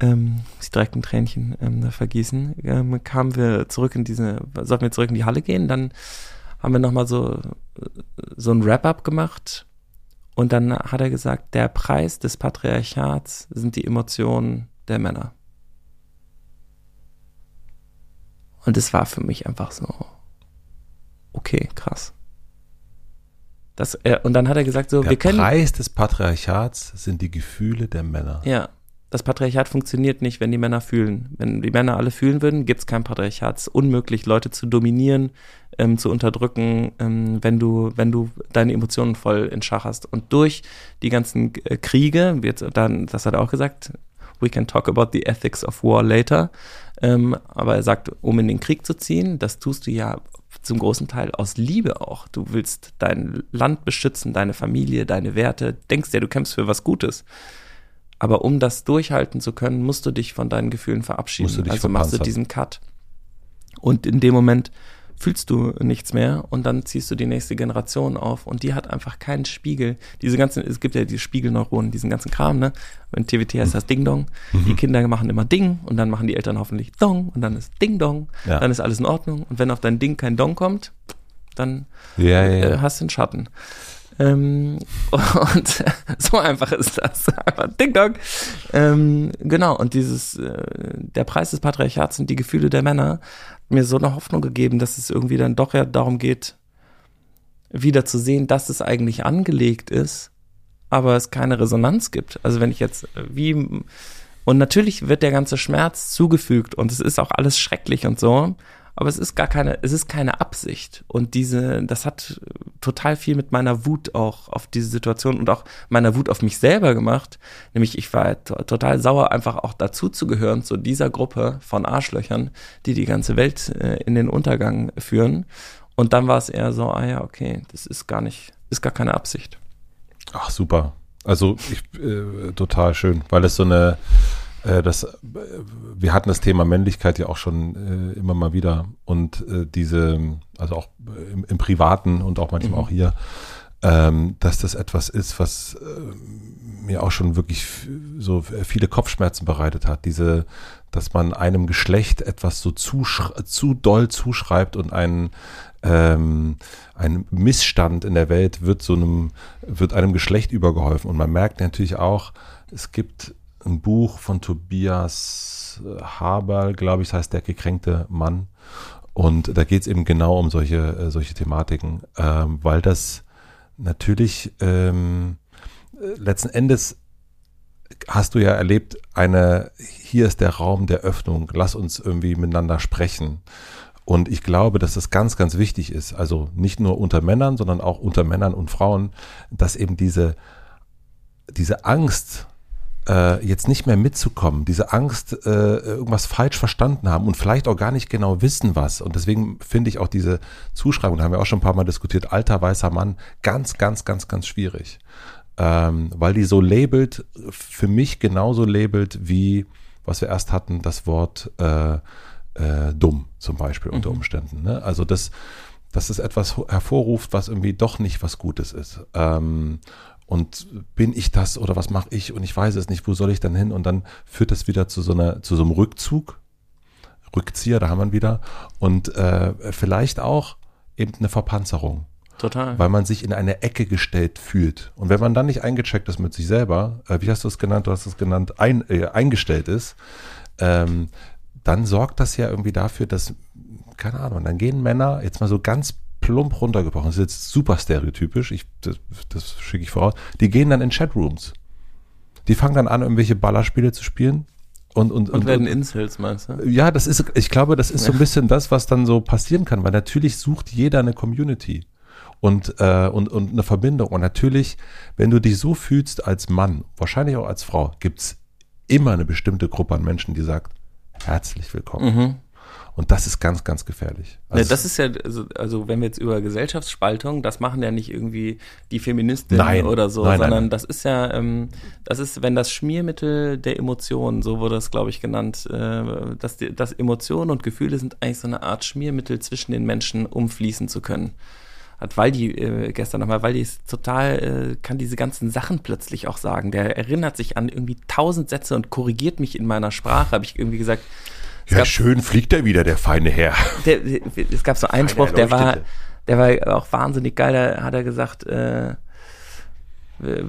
ähm, ich direkt ein Tränchen ähm, vergießen, ähm, kamen wir zurück in diese, sollten wir zurück in die Halle gehen, dann haben wir nochmal so, so ein Wrap-up gemacht und dann hat er gesagt, der Preis des Patriarchats sind die Emotionen der Männer. Und es war für mich einfach so, okay, krass. Das, äh, und dann hat er gesagt, so, Der wir können. Preis des Patriarchats sind die Gefühle der Männer. Ja, das Patriarchat funktioniert nicht, wenn die Männer fühlen. Wenn die Männer alle fühlen würden, gibt's kein Patriarchat. Es ist unmöglich, Leute zu dominieren, ähm, zu unterdrücken, ähm, wenn du, wenn du deine Emotionen voll in Schach hast. Und durch die ganzen äh, Kriege, jetzt, dann, das hat er auch gesagt, we can talk about the ethics of war later. Ähm, aber er sagt, um in den Krieg zu ziehen, das tust du ja zum großen Teil aus Liebe auch. Du willst dein Land beschützen, deine Familie, deine Werte, denkst ja, du kämpfst für was Gutes. Aber um das durchhalten zu können, musst du dich von deinen Gefühlen verabschieden. also machst du diesen Cut. Und in dem Moment fühlst du nichts mehr und dann ziehst du die nächste Generation auf und die hat einfach keinen Spiegel. Diese ganzen, es gibt ja die Spiegelneuronen, diesen ganzen Kram, ne? In TWT heißt das Ding Dong. Mhm. Die Kinder machen immer Ding und dann machen die Eltern hoffentlich Dong und dann ist Ding Dong. Ja. Dann ist alles in Ordnung und wenn auf dein Ding kein Dong kommt, dann ja, ja, äh, hast du einen Schatten. Ähm, und [LAUGHS] so einfach ist das. Ding Dong. Ähm, genau, und dieses, äh, der Preis des Patriarchats und die Gefühle der Männer mir so eine Hoffnung gegeben, dass es irgendwie dann doch ja darum geht, wieder zu sehen, dass es eigentlich angelegt ist, aber es keine Resonanz gibt. Also wenn ich jetzt äh, wie und natürlich wird der ganze Schmerz zugefügt und es ist auch alles schrecklich und so, aber es ist gar keine, es ist keine Absicht. Und diese, das hat total viel mit meiner Wut auch auf diese Situation und auch meiner Wut auf mich selber gemacht. Nämlich ich war total sauer, einfach auch dazu zu gehören, zu dieser Gruppe von Arschlöchern, die die ganze Welt äh, in den Untergang führen. Und dann war es eher so, ah ja, okay, das ist gar nicht, ist gar keine Absicht. Ach, super. Also ich, äh, total schön, weil es so eine, das, äh, wir hatten das Thema Männlichkeit ja auch schon äh, immer mal wieder und äh, diese, also auch im, im, Privaten und auch manchmal mhm. auch hier, ähm, dass das etwas ist, was äh, mir auch schon wirklich so viele Kopfschmerzen bereitet hat. Diese, dass man einem Geschlecht etwas so zu, zu doll zuschreibt und einen ähm, ein Missstand in der Welt wird so einem, wird einem Geschlecht übergeholfen. Und man merkt natürlich auch, es gibt ein Buch von Tobias äh, Haberl, glaube ich, das heißt Der gekränkte Mann. Und da geht es eben genau um solche, äh, solche Thematiken, ähm, weil das natürlich ähm, letzten Endes hast du ja erlebt, eine, hier ist der Raum der Öffnung, lass uns irgendwie miteinander sprechen. Und ich glaube, dass das ganz, ganz wichtig ist, also nicht nur unter Männern, sondern auch unter Männern und Frauen, dass eben diese, diese Angst, äh, jetzt nicht mehr mitzukommen, diese Angst, äh, irgendwas falsch verstanden haben und vielleicht auch gar nicht genau wissen, was. Und deswegen finde ich auch diese Zuschreibung, da haben wir auch schon ein paar Mal diskutiert, alter weißer Mann, ganz, ganz, ganz, ganz schwierig. Ähm, weil die so labelt, für mich genauso labelt wie, was wir erst hatten, das Wort äh, äh, dumm zum Beispiel unter mhm. Umständen. Ne? Also das, dass es etwas hervorruft, was irgendwie doch nicht was Gutes ist. Ähm, und bin ich das oder was mache ich und ich weiß es nicht, wo soll ich dann hin? Und dann führt das wieder zu so einer, zu so einem Rückzug, Rückzieher, da haben wir ihn wieder. Und äh, vielleicht auch eben eine Verpanzerung. Total. Weil man sich in eine Ecke gestellt fühlt. Und wenn man dann nicht eingecheckt ist mit sich selber, äh, wie hast du es genannt? Du hast es genannt, ein, äh, eingestellt ist, ähm, dann sorgt das ja irgendwie dafür, dass, keine Ahnung, dann gehen Männer, jetzt mal so ganz plump runtergebrochen, das ist jetzt super stereotypisch, ich, das, das schicke ich voraus, die gehen dann in Chatrooms. Die fangen dann an, irgendwelche Ballerspiele zu spielen. Und, und, und, und werden Incels, meinst du? Ja, das ist, ich glaube, das ist so ein bisschen das, was dann so passieren kann, weil natürlich sucht jeder eine Community und, äh, und, und eine Verbindung. Und natürlich, wenn du dich so fühlst als Mann, wahrscheinlich auch als Frau, gibt's immer eine bestimmte Gruppe an Menschen, die sagt, herzlich willkommen. Mhm. Und das ist ganz, ganz gefährlich. Also ja, das ist ja, also, also wenn wir jetzt über Gesellschaftsspaltung, das machen ja nicht irgendwie die Feministinnen oder so, nein, sondern nein, das ist ja, ähm, das ist, wenn das Schmiermittel der Emotionen, so wurde das, glaube ich, genannt, äh, dass, die, dass Emotionen und Gefühle sind eigentlich so eine Art Schmiermittel zwischen den Menschen, um fließen zu können hat Waldi äh, gestern nochmal, Waldi ist total, äh, kann diese ganzen Sachen plötzlich auch sagen. Der erinnert sich an irgendwie tausend Sätze und korrigiert mich in meiner Sprache, habe ich irgendwie gesagt. Ja, gab, schön fliegt er wieder, der feine Herr. Der, es gab so einen Spruch, der war, der war auch wahnsinnig geil. Da hat er gesagt, äh,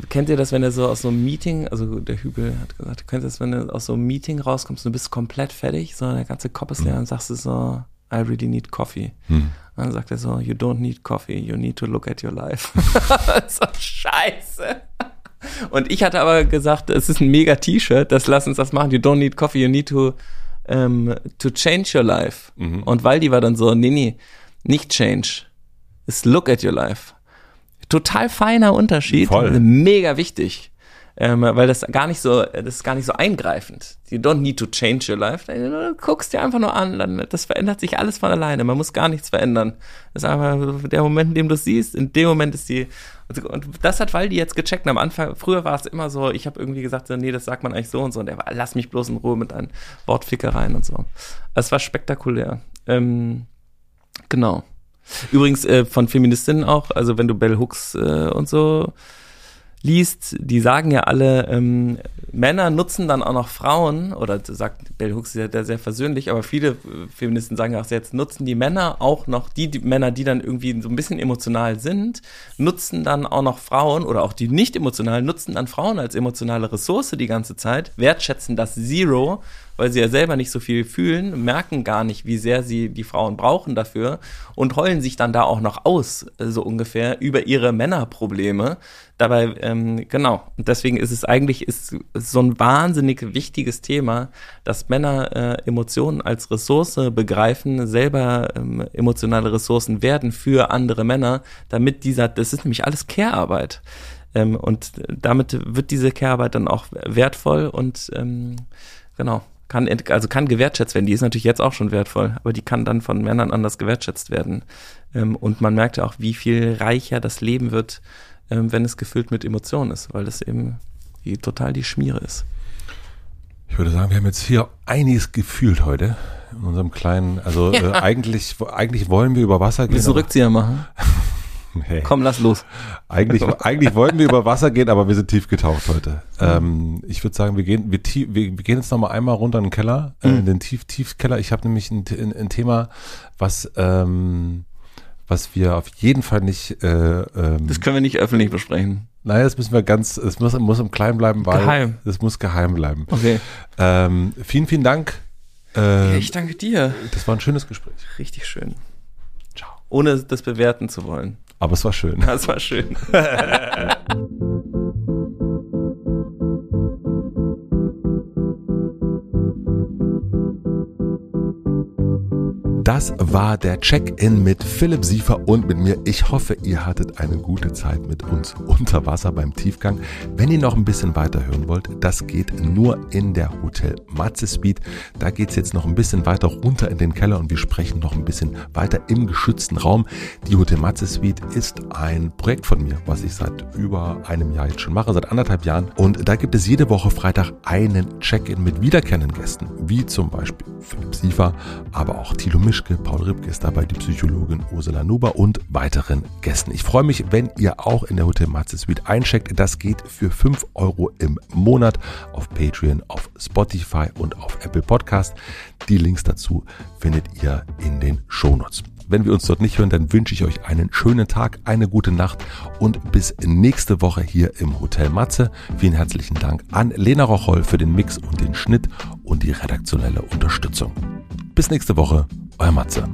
kennt ihr das, wenn er so aus so einem Meeting, also der Hügel hat gesagt, kennt ihr das, wenn du aus so einem Meeting rauskommst und du bist komplett fertig, so der ganze Kopf ist leer mhm. und sagst du so, I really need coffee. Mhm. dann sagt er so, you don't need coffee, you need to look at your life. [LAUGHS] so scheiße. Und ich hatte aber gesagt, es ist ein mega T-Shirt, das lass uns das machen. You don't need coffee, you need to ähm, to change your life. Mhm. Und Waldi war dann so, nee, nee, nicht change. Ist look at your life. Total feiner Unterschied. Voll. Mega wichtig. Ähm, weil das gar nicht so, das ist gar nicht so eingreifend. You don't need to change your life. Du guckst dir einfach nur an, dann, das verändert sich alles von alleine. Man muss gar nichts verändern. Das ist einfach der Moment, in dem du es siehst. In dem Moment ist die und das hat Waldi jetzt gecheckt. Am Anfang, früher war es immer so, ich habe irgendwie gesagt, so, nee, das sagt man eigentlich so und so. Und der war, lass mich bloß in Ruhe mit deinen Wortfickereien und so. Es war spektakulär. Ähm, genau. Übrigens äh, von Feministinnen auch, also wenn du Bell Hooks äh, und so liest, die sagen ja alle, ähm, Männer nutzen dann auch noch Frauen, oder sagt Bell Hooks ja sehr, sehr versöhnlich, aber viele Feministen sagen auch jetzt, nutzen die Männer auch noch, die, die, Männer, die dann irgendwie so ein bisschen emotional sind, nutzen dann auch noch Frauen, oder auch die nicht emotional, nutzen dann Frauen als emotionale Ressource die ganze Zeit, wertschätzen das Zero, weil sie ja selber nicht so viel fühlen, merken gar nicht, wie sehr sie die Frauen brauchen dafür und heulen sich dann da auch noch aus, so ungefähr, über ihre Männerprobleme. Dabei, ähm, genau, und deswegen ist es eigentlich ist so ein wahnsinnig wichtiges Thema, dass Männer äh, Emotionen als Ressource begreifen, selber ähm, emotionale Ressourcen werden für andere Männer, damit dieser, das ist nämlich alles Care-Arbeit. Ähm, und damit wird diese Care-Arbeit dann auch wertvoll und ähm, genau kann, also kann gewertschätzt werden. Die ist natürlich jetzt auch schon wertvoll, aber die kann dann von Männern anders gewertschätzt werden. Ähm, und man merkt ja auch, wie viel reicher das Leben wird, ähm, wenn es gefüllt mit Emotionen ist, weil das eben die, total die Schmiere ist. Ich würde sagen, wir haben jetzt hier einiges gefühlt heute in unserem kleinen, also ja. [LAUGHS] äh, eigentlich, eigentlich wollen wir über Wasser gehen. Willst du Rückzieher machen? [LAUGHS] Hey. Komm, lass los. Eigentlich, [LAUGHS] eigentlich wollten wir über Wasser gehen, aber wir sind tief getaucht heute. Ähm, ich würde sagen, wir gehen, wir, tief, wir, wir, gehen jetzt nochmal einmal runter in den Keller, äh, in den tief, Tiefkeller. Ich habe nämlich ein, ein, ein, Thema, was, ähm, was wir auf jeden Fall nicht. Äh, ähm, das können wir nicht öffentlich besprechen. Nein, das müssen wir ganz, es muss, muss im Kleinen bleiben, weil geheim. es muss geheim bleiben. Okay. Ähm, vielen, vielen Dank. Äh, ich danke dir. Das war ein schönes Gespräch. Richtig schön. Ciao. Ohne das bewerten zu wollen. Aber es war schön. Es war schön. [LAUGHS] Das war der Check-in mit Philipp Siefer und mit mir. Ich hoffe, ihr hattet eine gute Zeit mit uns unter Wasser beim Tiefgang. Wenn ihr noch ein bisschen weiter hören wollt, das geht nur in der Hotel Matze Speed. Da geht es jetzt noch ein bisschen weiter runter in den Keller und wir sprechen noch ein bisschen weiter im geschützten Raum. Die Hotel Matze Suite ist ein Projekt von mir, was ich seit über einem Jahr jetzt schon mache, seit anderthalb Jahren. Und da gibt es jede Woche Freitag einen Check-in mit wiederkehrenden Gästen, wie zum Beispiel Philipp Siefer, aber auch Thilo Misch Mischke, Paul Ripke ist dabei, die Psychologin Ursula Nuber und weiteren Gästen. Ich freue mich, wenn ihr auch in der Hotel Matze Suite eincheckt. Das geht für 5 Euro im Monat auf Patreon, auf Spotify und auf Apple Podcast. Die Links dazu findet ihr in den Shownotes. Wenn wir uns dort nicht hören, dann wünsche ich euch einen schönen Tag, eine gute Nacht und bis nächste Woche hier im Hotel Matze. Vielen herzlichen Dank an Lena Rocholl für den Mix und den Schnitt und die redaktionelle Unterstützung. Bis nächste Woche, euer Matze.